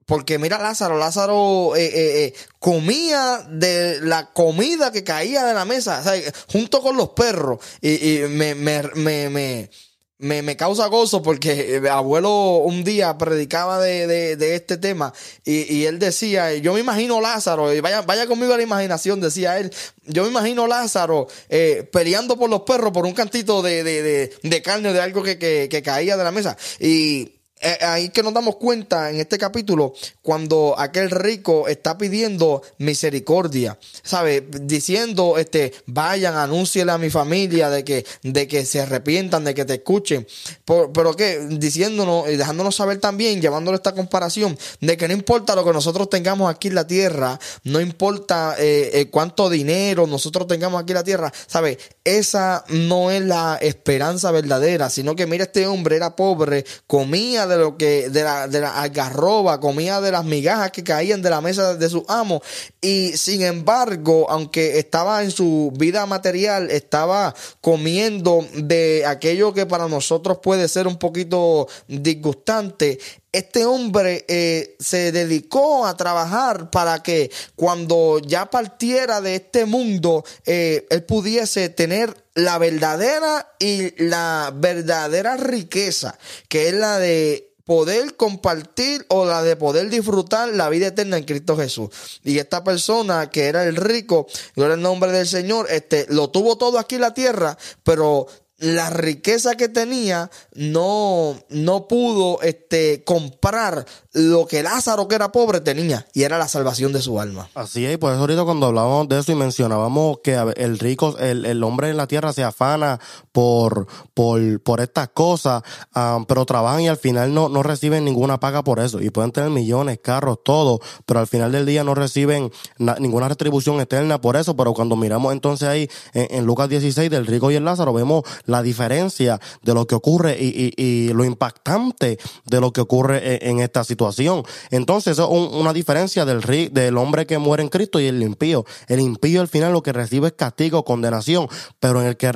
porque mira Lázaro, Lázaro eh, eh, eh, comía de la comida que caía de la mesa, o sea, junto con los perros. Y, y me, me, me, me, me, me, causa gozo porque el abuelo un día predicaba de, de, de este tema y, y, él decía, yo me imagino Lázaro, y vaya, vaya conmigo a la imaginación, decía él, yo me imagino Lázaro eh, peleando por los perros por un cantito de, de, carne de algo que, que, que caía de la mesa. Y eh, ahí que nos damos cuenta en este capítulo cuando aquel rico está pidiendo misericordia, ¿sabe? Diciendo, este, vayan, anúnciele a mi familia de que, de que se arrepientan, de que te escuchen. pero que, diciéndonos y dejándonos saber también, llevándole esta comparación, de que no importa lo que nosotros tengamos aquí en la tierra, no importa eh, eh, cuánto dinero nosotros tengamos aquí en la tierra, ¿sabe? Esa no es la esperanza verdadera, sino que mira, este hombre era pobre, comía de lo que, de la, de la algarroba, comía de las migajas que caían de la mesa de su amo. Y sin embargo, aunque estaba en su vida material, estaba comiendo de aquello que para nosotros puede ser un poquito disgustante, este hombre eh, se dedicó a trabajar para que cuando ya partiera de este mundo, eh, él pudiese tener la verdadera y la verdadera riqueza, que es la de poder compartir o la de poder disfrutar la vida eterna en Cristo Jesús. Y esta persona que era el rico, era el nombre del Señor, este, lo tuvo todo aquí en la tierra, pero la riqueza que tenía no, no pudo este, comprar lo que Lázaro, que era pobre, tenía, y era la salvación de su alma. Así es, por eso ahorita cuando hablábamos de eso y mencionábamos que el rico, el, el hombre en la tierra se afana por, por, por estas cosas, um, pero trabajan y al final no, no reciben ninguna paga por eso, y pueden tener millones, carros, todo, pero al final del día no reciben ninguna retribución eterna por eso, pero cuando miramos entonces ahí en, en Lucas 16 del rico y el Lázaro, vemos la diferencia de lo que ocurre y, lo impactante de lo que ocurre en, esta situación. Entonces, eso es una diferencia del, hombre que muere en Cristo y el impío. El impío al final lo que recibe es castigo, condenación, pero en el que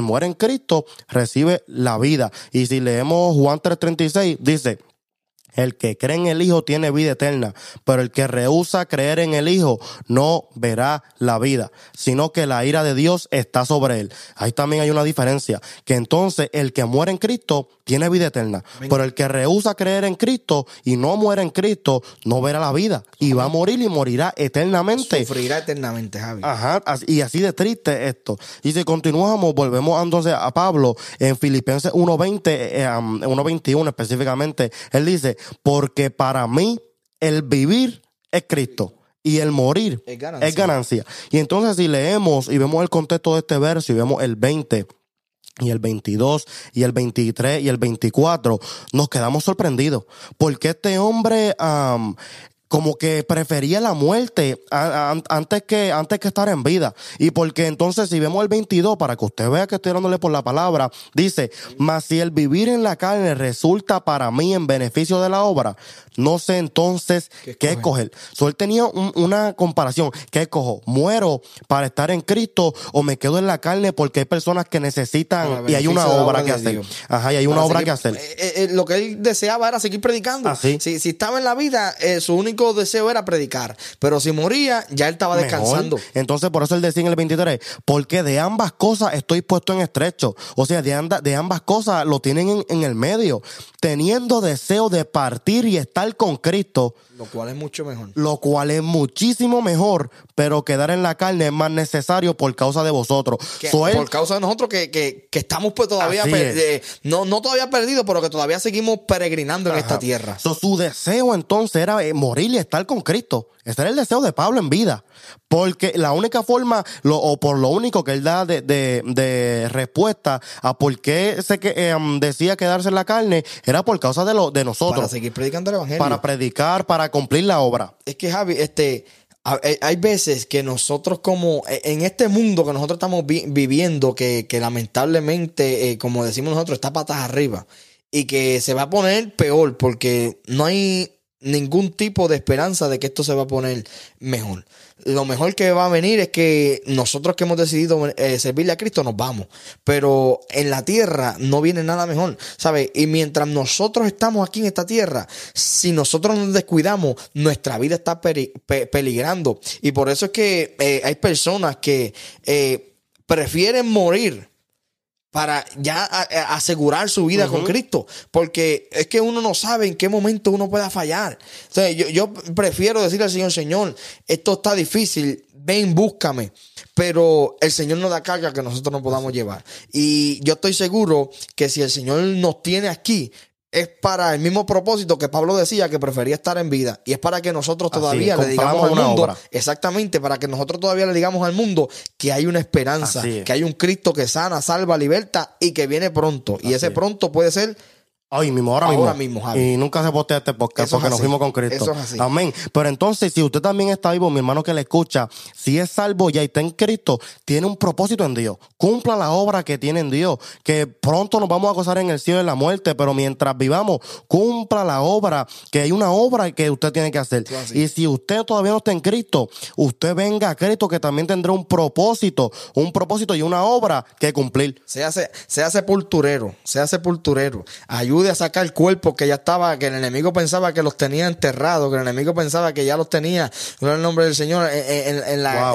muere en Cristo recibe la vida. Y si leemos Juan 3:36, dice, el que cree en el Hijo tiene vida eterna, pero el que rehúsa creer en el Hijo no verá la vida, sino que la ira de Dios está sobre él. Ahí también hay una diferencia, que entonces el que muere en Cristo tiene vida eterna, pero el que rehúsa creer en Cristo y no muere en Cristo no verá la vida y va a morir y morirá eternamente. Sufrirá eternamente, Javi. Ajá, y así de triste esto. Y si continuamos, volvemos entonces a Pablo en Filipenses 1.20, 1.21 eh, específicamente, él dice, porque para mí el vivir es Cristo y el morir es ganancia. Y entonces si leemos y vemos el contexto de este verso y vemos el 20 y el 22 y el 23 y el 24, nos quedamos sorprendidos. Porque este hombre como que prefería la muerte antes que, antes que estar en vida. Y porque entonces si vemos el 22, para que usted vea que estoy dándole por la palabra, dice, mas si el vivir en la carne resulta para mí en beneficio de la obra, no sé entonces qué, escoger. So, él tenía una comparación, ¿qué escojo? ¿Muero para estar en Cristo o me quedo en la carne porque hay personas que necesitan y hay una obra que hacer? Ajá, y hay una obra que hacer. Eh, eh, eh, lo que él deseaba era seguir predicando. Si, si estaba en la vida, su único deseo era predicar. Pero si moría, ya él estaba descansando. Entonces, por eso él decía en el 23, porque de ambas cosas estoy puesto en estrecho. O sea, de, de ambas cosas lo tienen en, en el medio. Teniendo deseo de partir y estar con Cristo lo cual es mucho mejor. Lo cual es muchísimo mejor, pero quedar en la carne es más necesario por causa de vosotros. por causa de nosotros que, que, que estamos pues todavía, no, no todavía perdidos, pero que todavía seguimos peregrinando en esta tierra. su deseo entonces era eh, morir y estar con Cristo. Ese era el deseo de Pablo en vida. Porque la única forma, lo, o por lo único que él da de, de, respuesta a por qué se que, em, decía quedarse en la carne, era por causa de, lo, de nosotros. Para seguir predicando el evangelio. Para predicar, para cumplir la obra. Es que Javi, este, eh, hay veces que nosotros como eh, en este mundo que nosotros estamos viviendo, que, lamentablemente, eh, como decimos nosotros, está patas arriba y que se va a poner peor porque no hay ningún tipo de esperanza de que esto se va a poner mejor lo mejor que va a venir es que nosotros que hemos decidido eh, servirle a Cristo nos vamos. Pero en la tierra no viene nada mejor, ¿sabes? Y mientras nosotros estamos aquí en esta tierra, si nosotros nos descuidamos, nuestra vida está peligrando. Y por eso es que eh, hay personas que eh, prefieren morir para ya asegurar su vida con Cristo. Porque es que uno no sabe en qué momento uno pueda fallar. Entonces, yo, yo prefiero decirle al Señor, Señor, esto está difícil, ven, búscame. Pero el Señor nos da carga que nosotros no podamos llevar. Y yo estoy seguro que si el Señor nos tiene aquí, es para el mismo propósito que Pablo decía que prefería estar en vida. Y es para que nosotros todavía le digamos al mundo, exactamente, para que nosotros todavía le digamos al mundo que hay una esperanza, que hay un Cristo que sana, salva, liberta y que viene pronto. y ese pronto puede ser Hoy mismo, ahora, mismo. Y nunca se postea este podcast porque nos fuimos con Cristo. Eso es así. Amén. Pero entonces, si usted también está vivo, mi hermano que le escucha, si es salvo ya y está en Cristo, tiene un propósito en Dios. Cumpla la obra que tiene en Dios. Que pronto nos vamos a gozar en el cielo de la muerte, pero mientras vivamos, cumpla la obra, que hay una obra que usted tiene que hacer. Y si usted todavía no está en Cristo, usted venga a Cristo que también tendrá un propósito, un propósito y una obra que cumplir. Sea, sea sepulturero, sea sepulturero. Ayuda a sacar el cuerpo que ya estaba, que el enemigo pensaba que los tenía enterrados, que el enemigo pensaba que ya los tenía, en el nombre del Señor, en, la,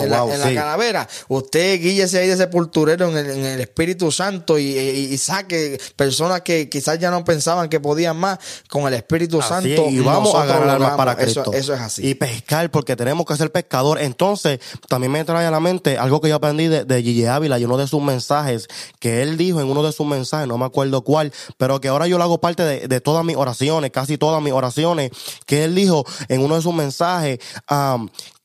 calavera. Usted guíese ahí de sepulturero en el, Espíritu Santo y, saque personas que quizás ya no pensaban que podían más con el Espíritu Santo. y vamos a agarrar para Cristo. Eso, es así. Y pescar, porque tenemos que ser pescador. Entonces, también me trae a la mente algo que yo aprendí de, de Gigi Ávila y uno de sus mensajes, que él dijo en uno de sus mensajes, no me acuerdo cuál, pero que ahora yo lo hago parte de, todas mis oraciones, casi todas mis oraciones, que él dijo en uno de sus mensajes,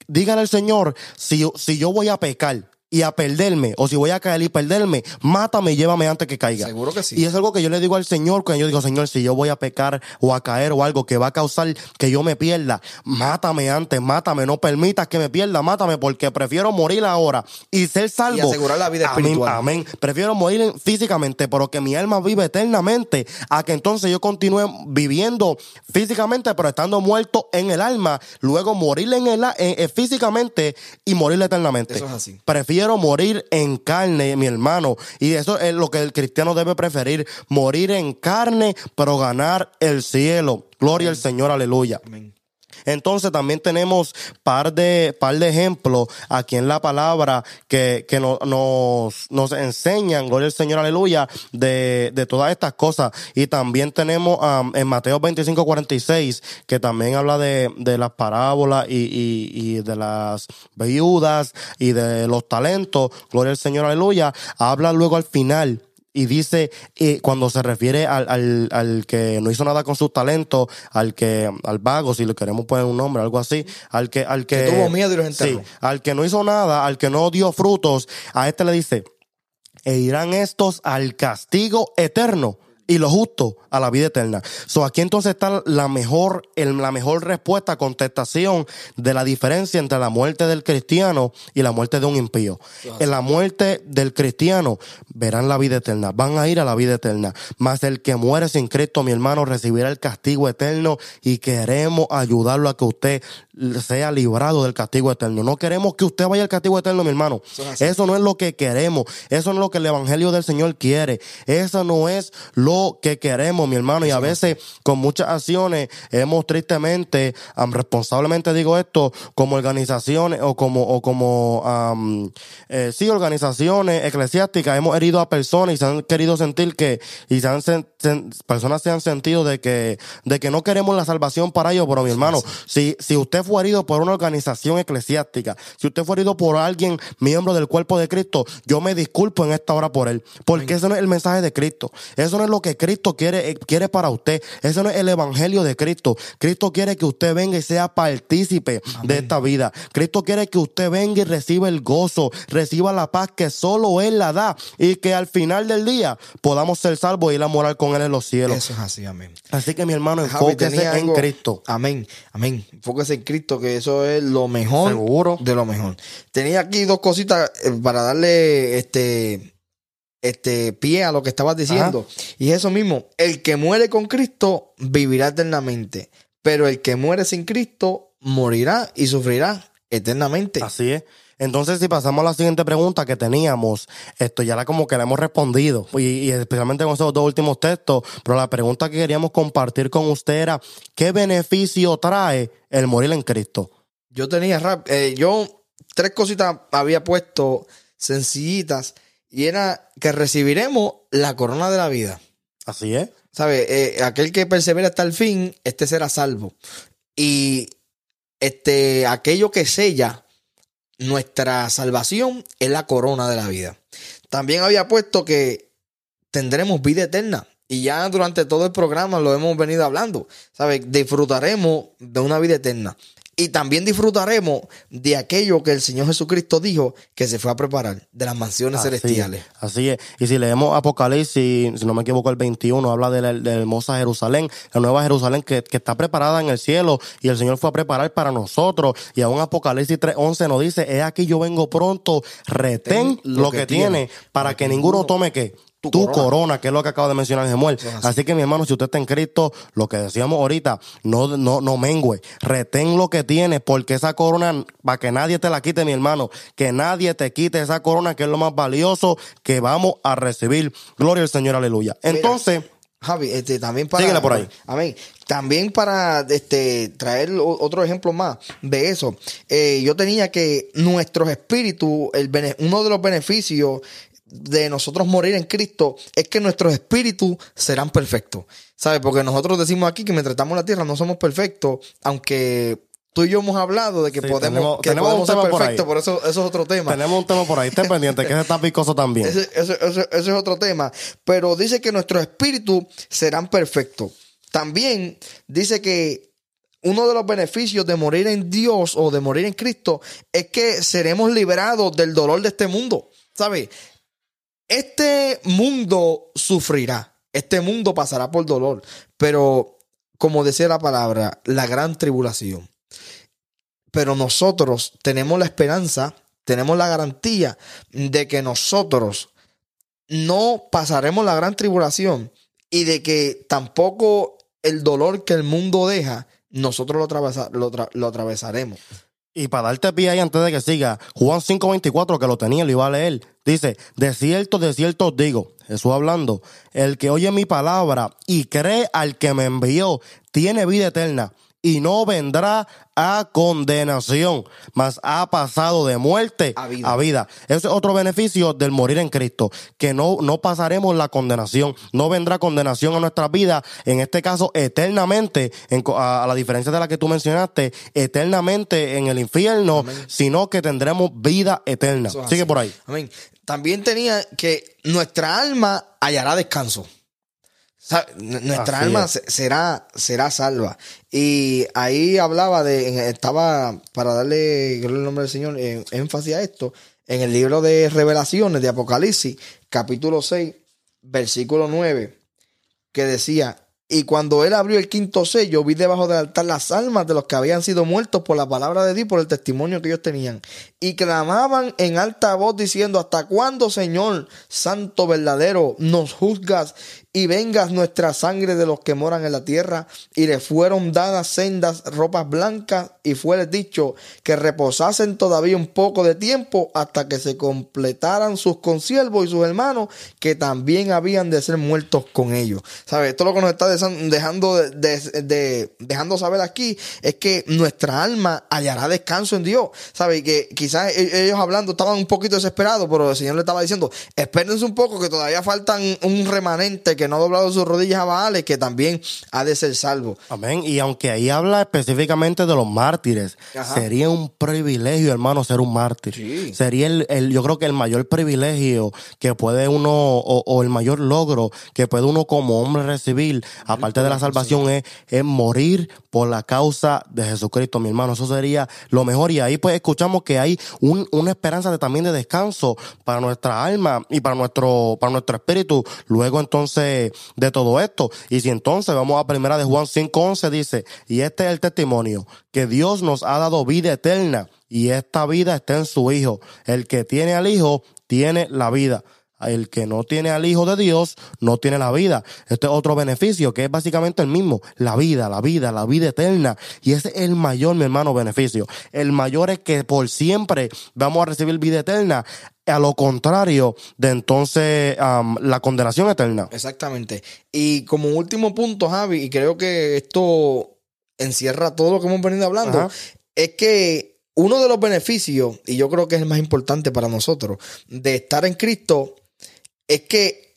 dígale al Señor, si, si yo voy a pecar, y a perderme, o si voy a caer y perderme, mátame y llévame antes que caiga. Seguro que sí. Y es algo que yo le digo al Señor, cuando yo digo, Señor, si yo voy a pecar o a caer o algo que va a causar que yo me pierda, mátame antes, mátame, no permitas que me pierda, mátame, porque prefiero morir ahora y ser salvo. Y asegurar la vida espiritual. Amén. Prefiero morir físicamente, pero que mi alma vive eternamente, a que entonces yo continúe viviendo físicamente, pero estando muerto en el alma, luego morir en el, físicamente y morir eternamente. Eso es así. Prefiero quiero morir en carne, mi hermano. Y eso es lo que el cristiano debe preferir, morir en carne, pero ganar el cielo. Gloria al Señor, aleluya. Amén. Entonces también tenemos par de, par de ejemplos aquí en la palabra que, que nos, nos enseñan, gloria al Señor, aleluya, de, de todas estas cosas. Y también tenemos en Mateo 25, 46, que también habla de, de las parábolas y, y, y de las viudas y de los talentos, gloria al Señor, aleluya. Habla luego al final y dice, eh, cuando se refiere al, al, al, que no hizo nada con sus talentos, al que, al vago, si le queremos poner un nombre, algo así, al que, al que, tuvo miedo y los sí, al que no hizo nada, al que no dio frutos, a este le dice, e irán estos al castigo eterno y lo justo a la vida eterna. So, aquí entonces está la mejor, la mejor respuesta, contestación de la diferencia entre la muerte del cristiano y la muerte de un impío. En la muerte del cristiano verán la vida eterna, van a ir a la vida eterna. Mas el que muere sin Cristo, mi hermano, recibirá el castigo eterno y queremos ayudarlo a que usted sea librado del castigo eterno. No queremos que usted vaya al castigo eterno, mi hermano. Eso no es lo que queremos. Eso no es lo que el Evangelio del Señor quiere. Eso no es lo que queremos, mi hermano. Y a veces con muchas acciones hemos tristemente, responsablemente digo esto, como organizaciones o como, o como, eh, sí, organizaciones eclesiásticas, hemos herido a personas y se han querido sentir que, y se han, personas se han sentido de que, de que no queremos la salvación para ellos, pero mi hermano, si, si usted fue herido por una organización eclesiástica, si usted fue herido por alguien miembro del cuerpo de Cristo, yo me disculpo en esta hora por él, porque ese no es el mensaje de Cristo, eso no es lo que Cristo quiere, eh, quiere para usted, ese no es el evangelio de Cristo. Cristo quiere que usted venga y sea partícipe de esta vida. Cristo quiere que usted venga y reciba el gozo, reciba la paz que solo Él la da y que al final del día podamos ser salvos y ir a morar con Él en los cielos. Eso es así, amén. Así que mi hermano, enfóquese en Cristo. Amén, amén. Enfóquese en Cristo, que eso es lo mejor Seguro. de lo mejor. Tenía aquí dos cositas eh, para darle este, este pie a lo que estabas diciendo. Y eso mismo, el que muere con Cristo vivirá eternamente, pero el que muere sin Cristo morirá y sufrirá eternamente. Así es. Entonces, si pasamos a la siguiente pregunta que teníamos, esto ya era como que la hemos respondido, y, especialmente con esos dos últimos textos, pero la pregunta que queríamos compartir con usted era, ¿qué beneficio trae el morir en Cristo? Yo tenía, eh, yo tres cositas había puesto sencillitas, y era que recibiremos la corona de la vida. Así es. ¿Sabe? Eh, aquel que persevera hasta el fin, este será salvo. Y este, aquello que sella nuestra salvación es la corona de la vida. También había puesto que tendremos vida eterna. Y ya durante todo el programa lo hemos venido hablando. ¿Sabes? Disfrutaremos de una vida eterna. Y también disfrutaremos de aquello que el Señor Jesucristo dijo que se fue a preparar, de las mansiones celestiales. Así es. Y si leemos Apocalipsis, si no me equivoco, el 21, habla de la, hermosa Jerusalén, la nueva Jerusalén que, está preparada en el cielo y el Señor fue a preparar para nosotros. Y aún Apocalipsis 3.11 nos dice, he aquí yo vengo pronto, retén lo, que, tiene, para que ninguno tome que tu, corona. que es lo que acaba de mencionar Gemuel. Así. que mi hermano, si usted está en Cristo, lo que decíamos ahorita, no, no, no mengue, retén lo que tiene, porque esa corona, para que nadie te la quite, mi hermano, que nadie te quite esa corona, que es lo más valioso que vamos a recibir. Gloria al Señor, aleluya. Entonces... Javi, este, también para. por ahí. Amén. También para este, traer otro ejemplo más de eso. Eh, yo tenía que nuestros espíritus, el, uno de los beneficios de nosotros morir en Cristo es que nuestros espíritus serán perfectos. ¿Sabes? Porque nosotros decimos aquí que mientras estamos en la tierra no somos perfectos, aunque tú y yo hemos hablado de que podemos, que podemos ser perfectos, por, eso, eso es otro tema. Tenemos un tema por ahí, estén pendiente, que ese está picoso también. Ese, ese, es otro tema. Pero dice que nuestros espíritus serán perfectos. También dice que uno de los beneficios de morir en Dios o de morir en Cristo es que seremos liberados del dolor de este mundo. ¿Sabes? Este mundo sufrirá, este mundo pasará por dolor, pero como decía la palabra, la gran tribulación. Pero nosotros tenemos la esperanza, tenemos la garantía de que nosotros no pasaremos la gran tribulación y de que tampoco el dolor que el mundo deja, nosotros lo, atravesaremos. Y para darte pie ahí antes de que siga, Juan 5:24, que lo tenía, lo iba a leer, dice, de cierto, de cierto os digo, Jesús hablando, el que oye mi palabra y cree al que me envió, tiene vida eterna y no vendrá a condenación, mas ha pasado de muerte a vida. Ese es otro beneficio del morir en Cristo, que no, no pasaremos la condenación, no vendrá condenación a nuestra vida, en este caso eternamente, a, la diferencia de la que tú mencionaste, eternamente en el infierno, sino que tendremos vida eterna. Sigue por ahí. Amén. También tenía que nuestra alma hallará descanso. Nuestra alma será, será salva. Y ahí hablaba de, estaba, para darle el nombre del Señor, en, énfasis a esto, en el libro de Revelaciones de Apocalipsis, capítulo 6, versículo 9, que decía, y cuando él abrió el quinto sello, vi debajo del altar las almas de los que habían sido muertos por la palabra de Dios, por el testimonio que ellos tenían. Y clamaban en alta voz diciendo, ¿hasta cuándo, Señor, santo verdadero, nos juzgas y vengas nuestra sangre de los que moran en la tierra? Y le fueron dadas sendas ropas blancas y fue dicho que reposasen todavía un poco de tiempo hasta que se completaran sus consiervos y sus hermanos que también habían de ser muertos con ellos. ¿Sabes? Esto lo que nos está dejando, de, dejando saber aquí es que nuestra alma hallará descanso en Dios. ¿Sabe? Que quizás e, ellos hablando estaban un poquito desesperados, pero el Señor le estaba diciendo, espérense un poco que todavía faltan un remanente que no ha doblado sus rodillas a Baales, que también ha de ser salvo. Amén. Y aunque ahí habla específicamente de los mártires, sería un privilegio, hermano, ser un mártir. Sería el, yo creo que el mayor privilegio que puede uno, o, el mayor logro que puede uno como hombre recibir aparte de la salvación, es, es morir por la causa de Jesucristo, mi hermano. Eso sería lo mejor. Y ahí pues escuchamos que hay una esperanza de, también de descanso para nuestra alma y para nuestro, para nuestro espíritu. Luego entonces de todo esto. Y si entonces vamos a primera de Juan 5.11 dice, y este es el testimonio, que Dios nos ha dado vida eterna y esta vida está en su Hijo. El que tiene al Hijo tiene la vida. El que no tiene al Hijo de Dios no tiene la vida. Este es otro beneficio que es básicamente el mismo. La vida, la vida, la vida eterna. Y ese es el mayor, mi hermano, beneficio. El mayor es que por siempre vamos a recibir vida eterna. A lo contrario de entonces la condenación eterna. Exactamente. Y como último punto, Javi, y creo que esto encierra todo lo que hemos venido hablando, es que uno de los beneficios, y yo creo que es el más importante para nosotros, de estar en Cristo es que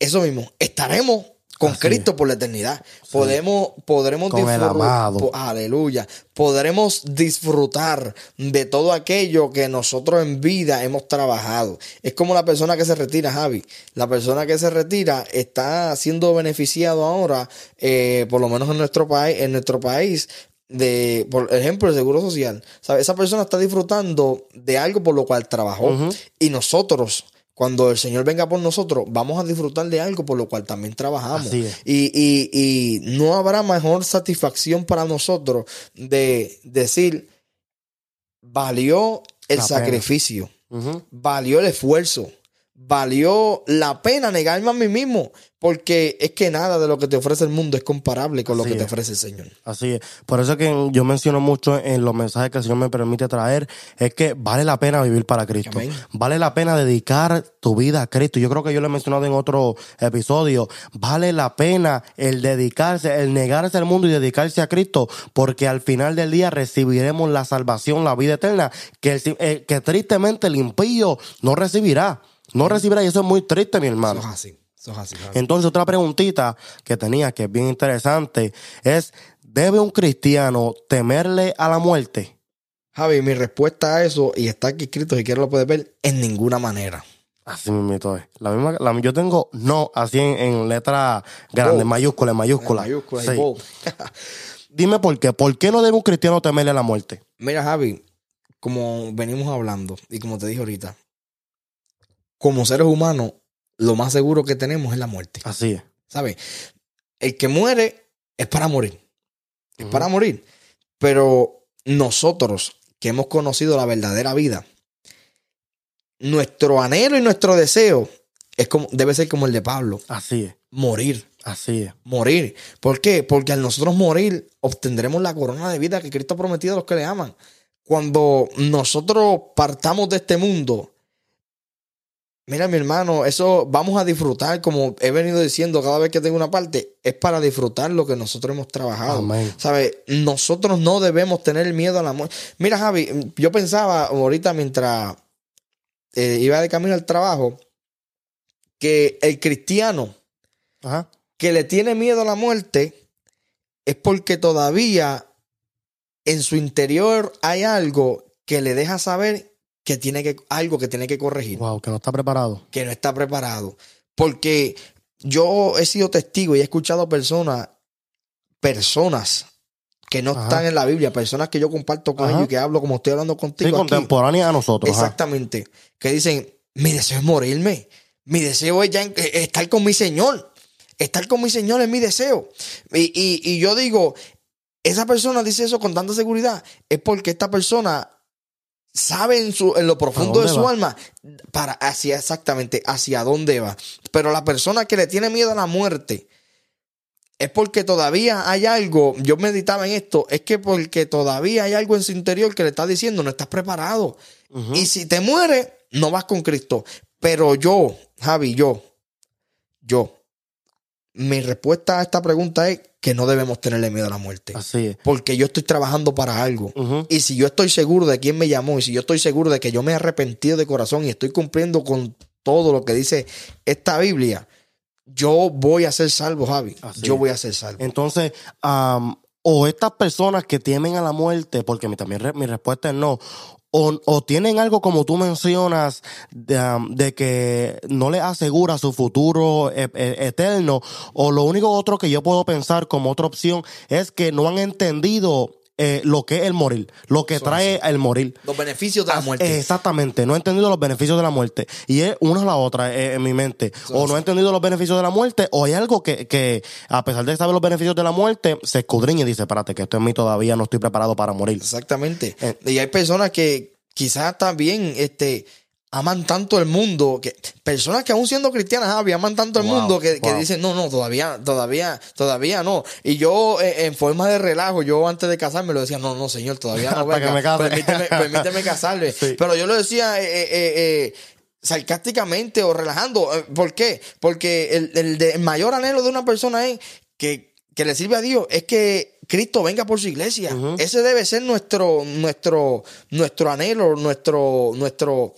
eso mismo, estaremos con Así Cristo por la eternidad. Podemos, podremos Con el amado. po- Aleluya. Podremos disfrutar de todo aquello que nosotros en vida hemos trabajado. Es como la persona que se retira, Javi. La persona que se retira está siendo beneficiado ahora, eh, por lo menos en nuestro país, en nuestro país, de, por ejemplo, el seguro social. ¿Sabe? Esa persona está disfrutando de algo por lo cual trabajó. Y nosotros, cuando el Señor venga por nosotros, vamos a disfrutar de algo por lo cual también trabajamos. Y, y, y no habrá mejor satisfacción para nosotros de decir, valió el La sacrificio, valió el esfuerzo, valió la pena negarme a mí mismo, porque es que nada de lo que te ofrece el mundo es comparable con lo que te ofrece el Señor. Así es. Por eso que yo menciono mucho en los mensajes que el Señor me permite traer, es que vale la pena vivir para Cristo. Amén. Vale la pena dedicar tu vida a Cristo. Yo creo que yo lo he mencionado en otro episodio. Vale la pena el dedicarse, el negarse al mundo y dedicarse a Cristo, porque al final del día recibiremos la salvación, la vida eterna, que, el- eh, que tristemente el impío no recibirá. No recibirá y eso es muy triste, mi hermano. Eso es así. Eso es así. Javi. Entonces, otra preguntita que tenía, que es bien interesante, es, ¿debe un cristiano temerle a la muerte? Javi, mi respuesta a eso, y está aquí escrito, si quieres lo puedes ver, en ninguna manera. Así mismo es. La misma, la- yo tengo no, así en, en letra grande, Bold. mayúscula, mayúscula. En y Sí. Dime por qué. ¿Por qué no debe un cristiano temerle a la muerte? Mira, Javi, como venimos hablando y como te dije ahorita, como seres humanos, lo más seguro que tenemos es la muerte. Así es. ¿Sabes? El que muere es para morir. Es para morir. Pero nosotros que hemos conocido la verdadera vida, nuestro anhelo y nuestro deseo es como, debe ser como el de Pablo, Así es. morir. Así es. Morir. ¿Por qué? Porque al nosotros morir obtendremos la corona de vida que Cristo ha prometido a los que le aman. Cuando nosotros partamos de este mundo, mira mi hermano, eso vamos a disfrutar, como he venido diciendo cada vez que tengo una parte, es para disfrutar lo que nosotros hemos trabajado. Amén. ¿Sabes? Nosotros no debemos tener miedo a la muerte. Mira Javi, yo pensaba ahorita mientras eh, iba de camino al trabajo, que el cristiano Ajá. que le tiene miedo a la muerte es porque todavía en su interior hay algo que le deja saber que tiene que algo que tiene que corregir, Wow, que no está preparado. que no está preparado. Porque yo he sido testigo y he escuchado personas personas que no Ajá. están en la Biblia, personas que yo comparto con Ajá. ellos y que hablo como estoy hablando Sí, contigo aquí. contemporánea a nosotros. ajá. Exactamente. Que dicen, mi deseo es morirme. Mi deseo es ya eh, estar con mi Señor. Estar con mi Señor es mi deseo. Y, y- y yo digo, esa persona dice eso con tanta seguridad, es porque esta persona sabe en, su, en lo profundo de su va? alma para hacia exactamente hacia dónde va. Pero la persona que le tiene miedo a la muerte es porque todavía hay algo, yo meditaba en esto, es que porque todavía hay algo en su interior que le está diciendo, no estás preparado. Y si te mueres, no vas con Cristo. Pero yo, Javi, yo, yo, mi respuesta a esta pregunta es que no debemos tenerle miedo a la muerte. Así es. Porque yo estoy trabajando para algo. Y si yo estoy seguro de quién me llamó, y si yo estoy seguro de que yo me he arrepentido de corazón y estoy cumpliendo con todo lo que dice esta Biblia, yo voy a ser salvo, Javi. Así yo voy a ser salvo. Entonces, am, o estas personas que temen a la muerte, porque mi, también re- mi respuesta es no, o, o tienen algo como tú mencionas, de, am, de que no les asegura su futuro e- eterno, o lo único otro que yo puedo pensar como otra opción es que no han entendido eh, lo que es el morir, lo que Eso trae el morir. Los beneficios de la muerte. Exactamente, no he entendido los beneficios de la muerte. Y es una o la otra eh, en mi mente. o no he entendido los beneficios de la muerte, o hay algo que, que, a pesar de saber los beneficios de la muerte, se escudriña y dice, espérate, que esto en mí todavía no estoy preparado para morir. Exactamente. Eh. y hay personas que quizás también este, aman tanto el mundo, que personas que aún siendo cristianas, Javi, aman tanto el Wow, mundo que, dicen, no, no, todavía, todavía, todavía no. Y yo, eh, en forma de relajo, yo antes de casarme lo decía, no, no, señor, todavía no venga. que me case. Permíteme, permíteme casarme. Sí. Pero yo lo decía, eh, eh, sarcásticamente o relajando. ¿Por qué? Porque el, el de- el mayor anhelo de una persona es que, que le sirve a Dios, es que Cristo venga por su iglesia. Ese debe ser nuestro, nuestro, nuestro anhelo, nuestro, nuestro,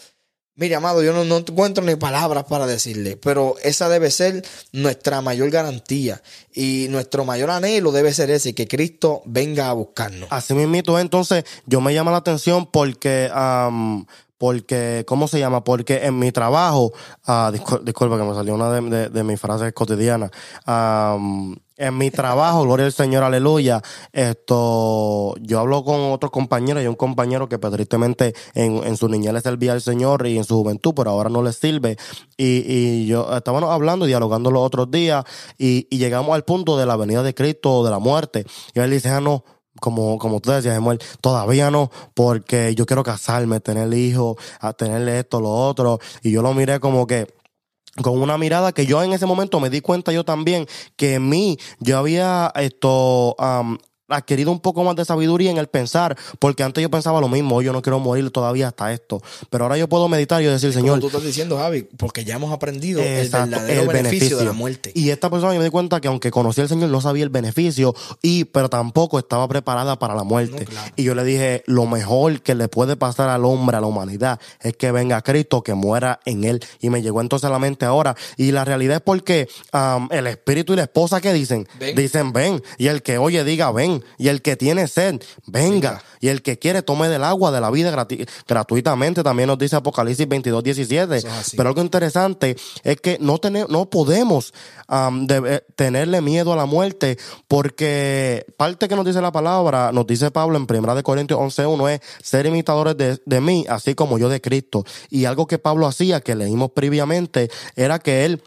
Mire, amado, yo no, encuentro ni palabras para decirle, pero esa debe ser nuestra mayor garantía y nuestro mayor anhelo debe ser ese, que Cristo venga a buscarnos. Así mismo, entonces, yo me llama la atención porque, am, porque, ¿cómo se llama? Porque en mi trabajo, discul- disculpa que me salió una de, de- mis frases cotidianas. Am, en mi trabajo, gloria al Señor, aleluya. Esto, yo hablo con otros compañeros y un compañero que pues, tristemente en, en su niñez le servía al Señor y en su juventud, pero ahora no le sirve. Y, y yo estábamos hablando dialogando los otros días y, y llegamos al punto de la venida de Cristo de la muerte. Y él dice, ah, no, como, como tú decías, Samuel, todavía no, porque yo quiero casarme, tener hijos, a tener esto, lo otro. Y yo lo miré como que con una mirada que yo en ese momento me di cuenta yo también que en mí yo había esto am, adquirido un poco más de sabiduría en el pensar, porque antes yo pensaba lo mismo, yo no quiero morir todavía hasta esto, pero ahora yo puedo meditar y decir, Como Señor, tú estás diciendo, Javi, porque ya hemos aprendido Exacto, el verdadero beneficio, de la muerte. Y esta persona yo me di cuenta que aunque conocía al Señor no sabía el beneficio y pero tampoco estaba preparada para la muerte. No, claro. Y yo le dije, lo mejor que le puede pasar al hombre, a la humanidad, es que venga Cristo, que muera en él. Y me llegó entonces a la mente ahora. Y la realidad es porque am, el espíritu y la esposa que dicen, Ven. dicen ven. Y el que oye diga ven. Y el que tiene sed, venga. Y el que quiere tome del agua de la vida gratuitamente. También nos dice Apocalipsis 22, 17. Eso es así. Pero algo interesante es que no, no podemos de- eh, tenerle miedo a la muerte porque parte que nos dice la palabra, nos dice Pablo en 1 Corintios 11.1 es ser imitadores de, de mí, así como yo de Cristo. Y algo que Pablo hacía, que leímos previamente, era que él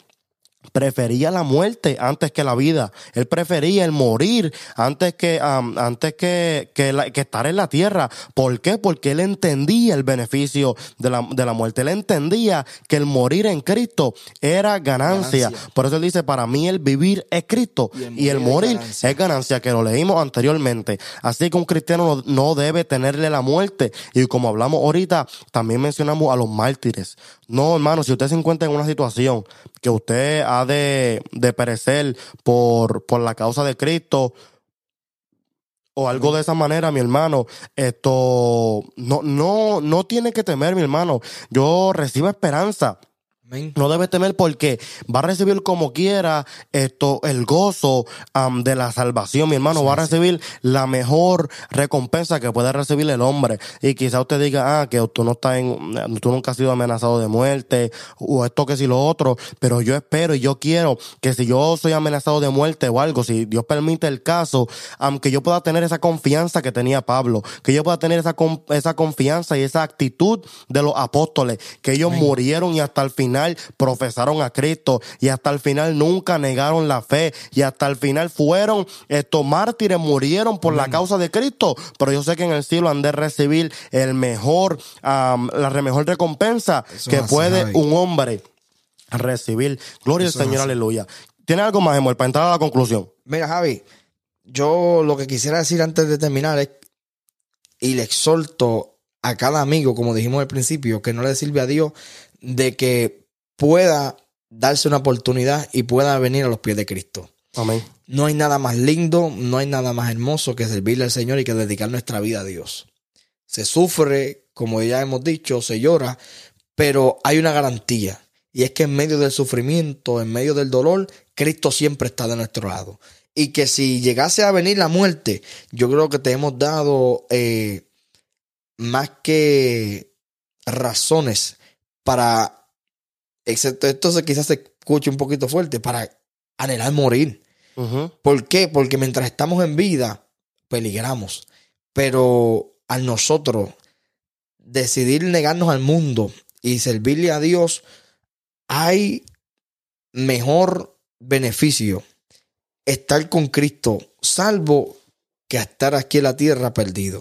prefería la muerte antes que la vida. Él prefería el morir antes que, antes que, que, la- que estar en la tierra. ¿Por qué? Porque él entendía el beneficio de la, de la muerte. Él entendía que el morir en Cristo era ganancia. Ganancia. Por eso él dice, para mí el vivir es Cristo y el, morir es ganancia. es ganancia, que lo leímos anteriormente. Así que un cristiano no, no debe tenerle la muerte. Y como hablamos ahorita, también mencionamos a los mártires. No, hermano, si usted se encuentra en una situación que usted ha de, de perecer por, por la causa de Cristo, o algo de esa manera, mi hermano, esto no, no, no tiene que temer, mi hermano. Yo recibo esperanza. Amén. No debe temer porque va a recibir como quiera esto, el gozo am, de la salvación, mi hermano. va a recibir la mejor recompensa que puede recibir el hombre. Y quizá usted diga, ah, que tú no estás en, tú nunca has sido amenazado de muerte, o esto que si lo otro. Pero yo espero y yo quiero que si yo soy amenazado de muerte o algo, si Dios permite el caso, aunque yo pueda tener esa confianza que tenía Pablo, que yo pueda tener esa, esa confianza y esa actitud de los apóstoles, que ellos murieron y hasta el final profesaron a Cristo y hasta el final nunca negaron la fe y hasta el final fueron estos mártires, murieron por la causa de Cristo, pero yo sé que en el cielo han de recibir el mejor, la mejor recompensa Eso que puede un hombre recibir. Gloria al Eso Señor, aleluya. ¿Tiene algo más, Emuel, para entrar a la conclusión? Mira, Javi, yo lo que quisiera decir antes de terminar es, y le exhorto a cada amigo, como dijimos al principio, que no le sirve a Dios, de que pueda darse una oportunidad y pueda venir a los pies de Cristo. Amén. No hay nada más lindo, no hay nada más hermoso que servirle al Señor y que dedicar nuestra vida a Dios. Se sufre, como ya hemos dicho, se llora, pero hay una garantía. Y es que en medio del sufrimiento, en medio del dolor, Cristo siempre está de nuestro lado. Y que si llegase a venir la muerte, yo creo que te hemos dado eh, más que razones para, excepto esto se- quizás se escuche un poquito fuerte, para anhelar morir. ¿Por qué? Porque mientras estamos en vida, peligramos. Pero al nosotros decidir negarnos al mundo y servirle a Dios, hay mejor beneficio estar con Cristo, salvo que estar aquí en la tierra perdido.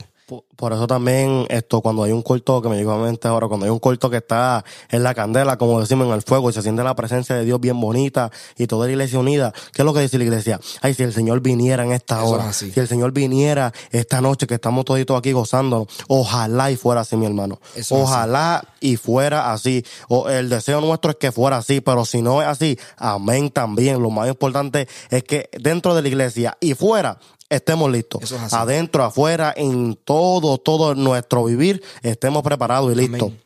Por, eso también esto, cuando hay un corto que me llegó a la mente ahora, cuando hay un corto que está en la candela, como decimos en el fuego, y se siente la presencia de Dios bien bonita y toda la iglesia unida, ¿qué es lo que dice la iglesia? Ay, si el Señor viniera en esta Eso hora, es si el Señor viniera esta noche que estamos toditos aquí gozándonos, ojalá y fuera así, mi hermano. Eso ojalá y fuera así. O el deseo nuestro es que fuera así, pero si no es así, amén también. Lo más importante es que dentro de la iglesia y fuera estemos listos. Eso es así. Adentro, afuera, en todo, todo nuestro vivir, estemos preparados y listos. Amén.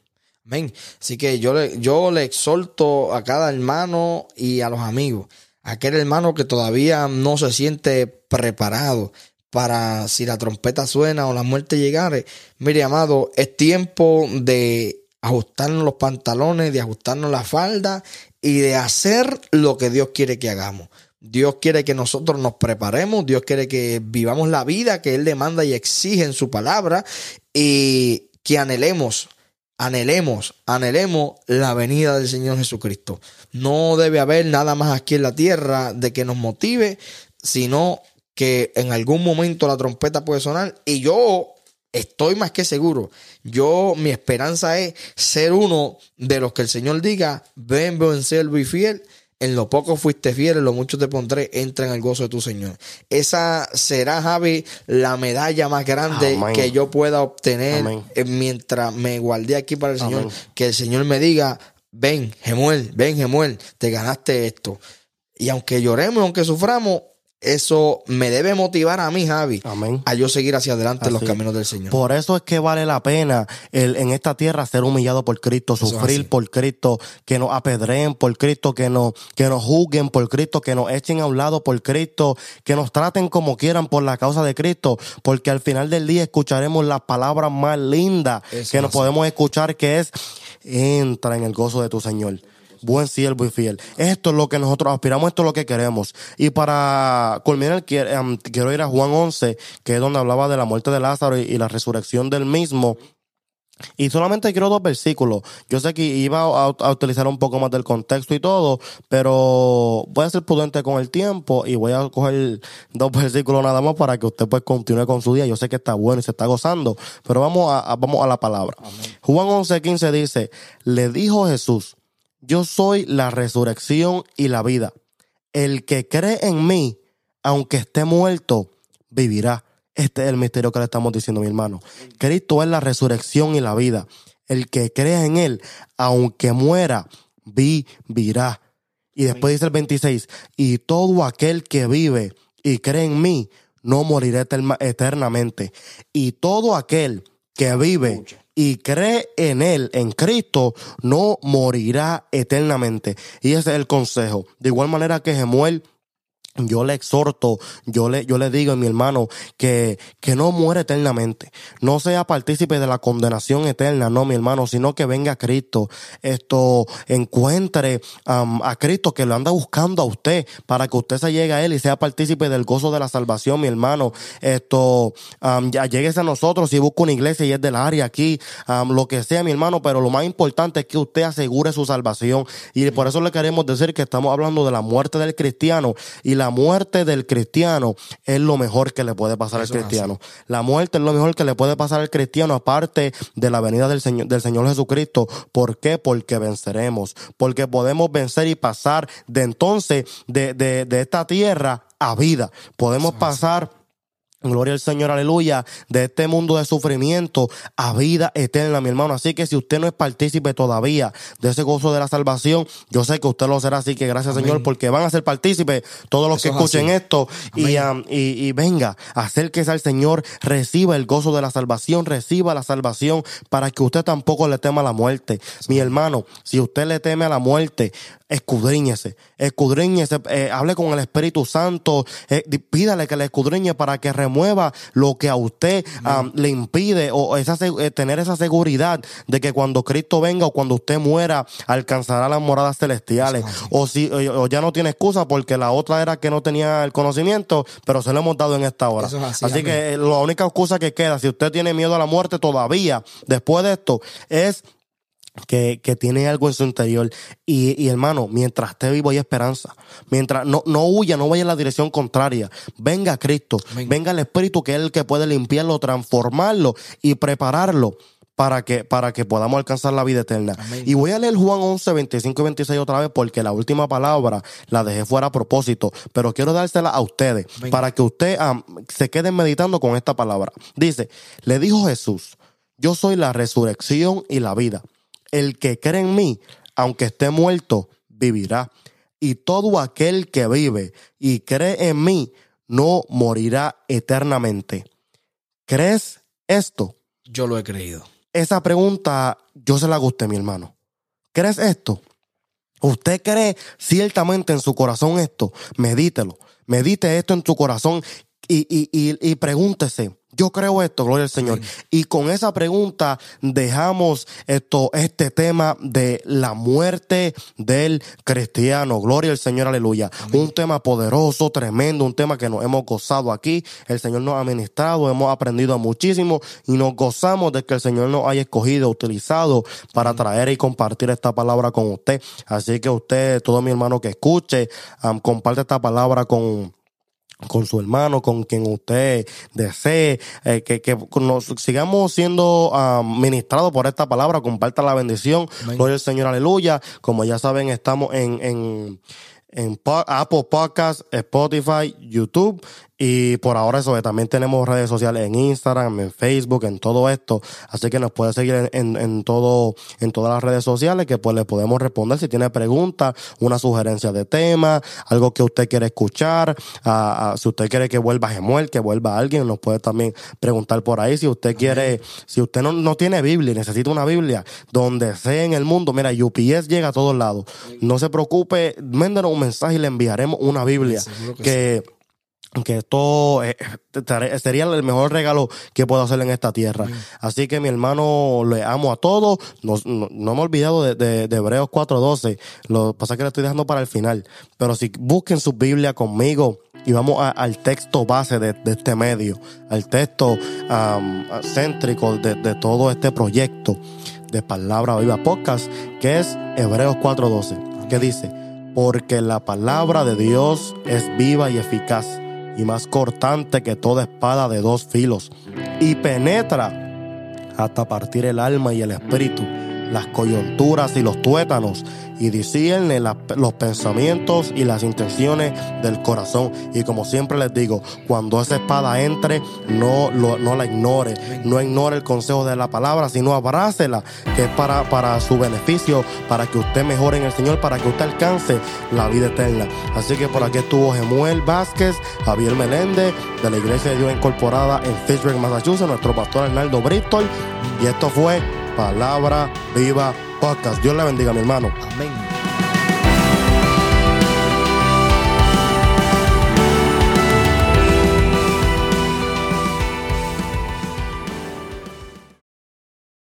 Amén. Así que yo le, yo le exhorto a cada hermano y a los amigos, a aquel hermano que todavía no se siente preparado para si la trompeta suena o la muerte llegare. Mire, amado, es tiempo de ajustarnos los pantalones, de ajustarnos la falda y de hacer lo que Dios quiere que hagamos. Dios quiere que nosotros nos preparemos, Dios quiere que vivamos la vida que Él demanda y exige en su palabra y que anhelemos, anhelemos, anhelemos la venida del Señor Jesucristo. No debe haber nada más aquí en la tierra de que nos motive, sino que en algún momento la trompeta puede sonar y yo estoy más que seguro. Yo, mi esperanza es ser uno de los que el Señor diga, ven, buen servo y fiel. En lo poco fuiste fiel, en lo mucho te pondré, entra en el gozo de tu Señor. Esa será, Javi, la medalla más grande que yo pueda obtener eh, mientras me guardé aquí para el Señor. Que el Señor me diga, ven, Gemuel, ven, Gemuel, te ganaste esto. Y aunque lloremos, aunque suframos, eso me debe motivar a mí, Javi, a yo seguir hacia adelante en los caminos del Señor. Por eso es que vale la pena el, en esta tierra ser humillado por Cristo, sufrir por Cristo, que nos apedreen por Cristo, que nos, que nos juzguen por Cristo, que nos echen a un lado por Cristo, que nos traten como quieran por la causa de Cristo, porque al final del día escucharemos las palabras más lindas que nos podemos escuchar, que es entra en el gozo de tu Señor buen siervo y fiel. Esto es lo que nosotros aspiramos, esto es lo que queremos. Y para culminar, quiero, quiero ir a Juan 11, que es donde hablaba de la muerte de Lázaro y, la resurrección del mismo. Y solamente quiero dos versículos. Yo sé que iba a, utilizar un poco más del contexto y todo, pero voy a ser prudente con el tiempo y voy a coger dos versículos nada más para que usted pues continúe con su día. Yo sé que está bueno y se está gozando, pero vamos a, vamos a la palabra. Juan 11, 15 dice, le dijo Jesús, yo soy la resurrección y la vida. El que cree en mí, aunque esté muerto, vivirá. Este es el misterio que le estamos diciendo, mi hermano. Cristo es la resurrección y la vida. El que cree en Él, aunque muera, vivirá. Y después dice el 26, y todo aquel que vive y cree en mí, no morirá eternamente. Y todo aquel que vive y cree en Él, en Cristo, no morirá eternamente. Y ese es el consejo. De igual manera que Gemuel yo le exhorto, yo le, yo le digo a mi hermano que, que no muere eternamente, no sea partícipe de la condenación eterna, no mi hermano, sino que venga a Cristo, esto encuentre a Cristo que lo anda buscando a usted para que usted se llegue a Él y sea partícipe del gozo de la salvación, mi hermano, esto ya llegues a nosotros y busca una iglesia y es del área aquí, lo que sea mi hermano, pero lo más importante es que usted asegure su salvación. Y por eso le queremos decir que estamos hablando de la muerte del cristiano y la muerte del cristiano es lo mejor que le puede pasar al cristiano. La muerte es lo mejor que le puede pasar al cristiano, aparte de la venida del Señor, del Señor Jesucristo. ¿Por qué? Porque venceremos. Porque podemos vencer y pasar de entonces, de, de, de esta tierra a vida. Podemos pasar Gloria al Señor, aleluya, de este mundo de sufrimiento a vida eterna, mi hermano. Así que si usted no es partícipe todavía de ese gozo de la salvación, yo sé que usted lo será. Así que gracias, Señor, porque van a ser partícipes todos los que escuchen esto. Y, um, y, y, venga, acérquese al Señor, reciba el gozo de la salvación, reciba la salvación para que usted tampoco le tema a la muerte. Mi hermano, si usted le teme a la muerte, escudriñese, escudriñese, eh, hable con el Espíritu Santo, eh, pídale que le escudriñe para que remueva lo que a usted le impide o esa, eh, tener esa seguridad de que cuando Cristo venga o cuando usted muera alcanzará las moradas celestiales. O si o ya no tiene excusa porque la otra era que no tenía el conocimiento, pero se lo hemos dado en esta hora. así que la única excusa que queda, si usted tiene miedo a la muerte todavía, después de esto, es que, que, tiene algo en su interior. Y, y, hermano, mientras esté vivo hay esperanza. Mientras no, no huya, no vaya en la dirección contraria. Venga Cristo, venga. el Espíritu que es el que puede limpiarlo, transformarlo y prepararlo para que, para que podamos alcanzar la vida eterna. Y voy a leer Juan 11, 25 y 26 otra vez porque la última palabra la dejé fuera a propósito, pero quiero dársela a ustedes para que usted se queden meditando con esta palabra. Dice, le dijo Jesús, yo soy la resurrección y la vida. El que cree en mí, aunque esté muerto, vivirá. Y todo aquel que vive y cree en mí, no morirá eternamente. ¿Crees esto? Yo lo he creído. esa pregunta yo se la gusté, mi hermano. ¿Crees esto? ¿Usted cree ciertamente en su corazón esto? Medítelo. Medite esto en su corazón y, y, y, y pregúntese, yo creo esto, gloria al Señor. Y con esa pregunta dejamos esto, este tema de la muerte del cristiano. Gloria al Señor, aleluya. Un tema poderoso, tremendo, un tema que nos hemos gozado aquí. El Señor nos ha ministrado, hemos aprendido muchísimo y nos gozamos de que el Señor nos haya escogido, utilizado para traer y compartir esta palabra con usted. Así que usted, todo mi hermano que escuche, comparte esta palabra con con su hermano, con quien usted desee, eh, que, que nos sigamos siendo uh, ministrados por esta palabra, comparta la bendición, gloria al Señor, aleluya. Como ya saben, estamos en, en, en Apple Podcasts, Spotify, YouTube y por ahora eso, también tenemos redes sociales en Instagram, en Facebook, en todo esto. Así que nos puede seguir en, en, todo, en todas las redes sociales que pues le podemos responder si tiene preguntas, una sugerencia de tema, algo que usted quiere escuchar, si usted quiere que vuelva Gemuel, que vuelva alguien, nos puede también preguntar por ahí. Si usted quiere, si usted no, no tiene Biblia y necesita una Biblia, donde sea en el mundo, mira, UPS llega a todos lados. No se preocupe, mándenos un mensaje y le enviaremos una Biblia que que esto eh, sería el mejor regalo que puedo hacer en esta tierra. Así que mi hermano, le amo a todos. No, no, me he olvidado de, de, de Hebreos 4.12. Lo que pasa que le estoy dejando para el final. Pero si busquen su Biblia conmigo y vamos al texto base de, este medio, al texto céntrico de, de todo este proyecto de Palabra Viva Podcast, que es Hebreos 4.12, que dice, porque la palabra de Dios es viva y eficaz y más cortante que toda espada de dos filos, y penetra hasta partir el alma y el espíritu, las coyunturas y los tuétanos, y discierne los pensamientos y las intenciones del corazón. Y como siempre les digo, cuando esa espada entre, no, no la ignore, no ignore el consejo de la palabra, sino abrácela, que es para, para su beneficio, para que usted mejore en el Señor, para que usted alcance la vida eterna. Así que por aquí estuvo Gemuel Vázquez, Javier Meléndez, de la Iglesia de Dios Incorporada en Fitchburg, Massachusetts, nuestro pastor Arnaldo Bristol. Y esto fue Palabra Viva podcast. Dios le bendiga, mi hermano. Amén.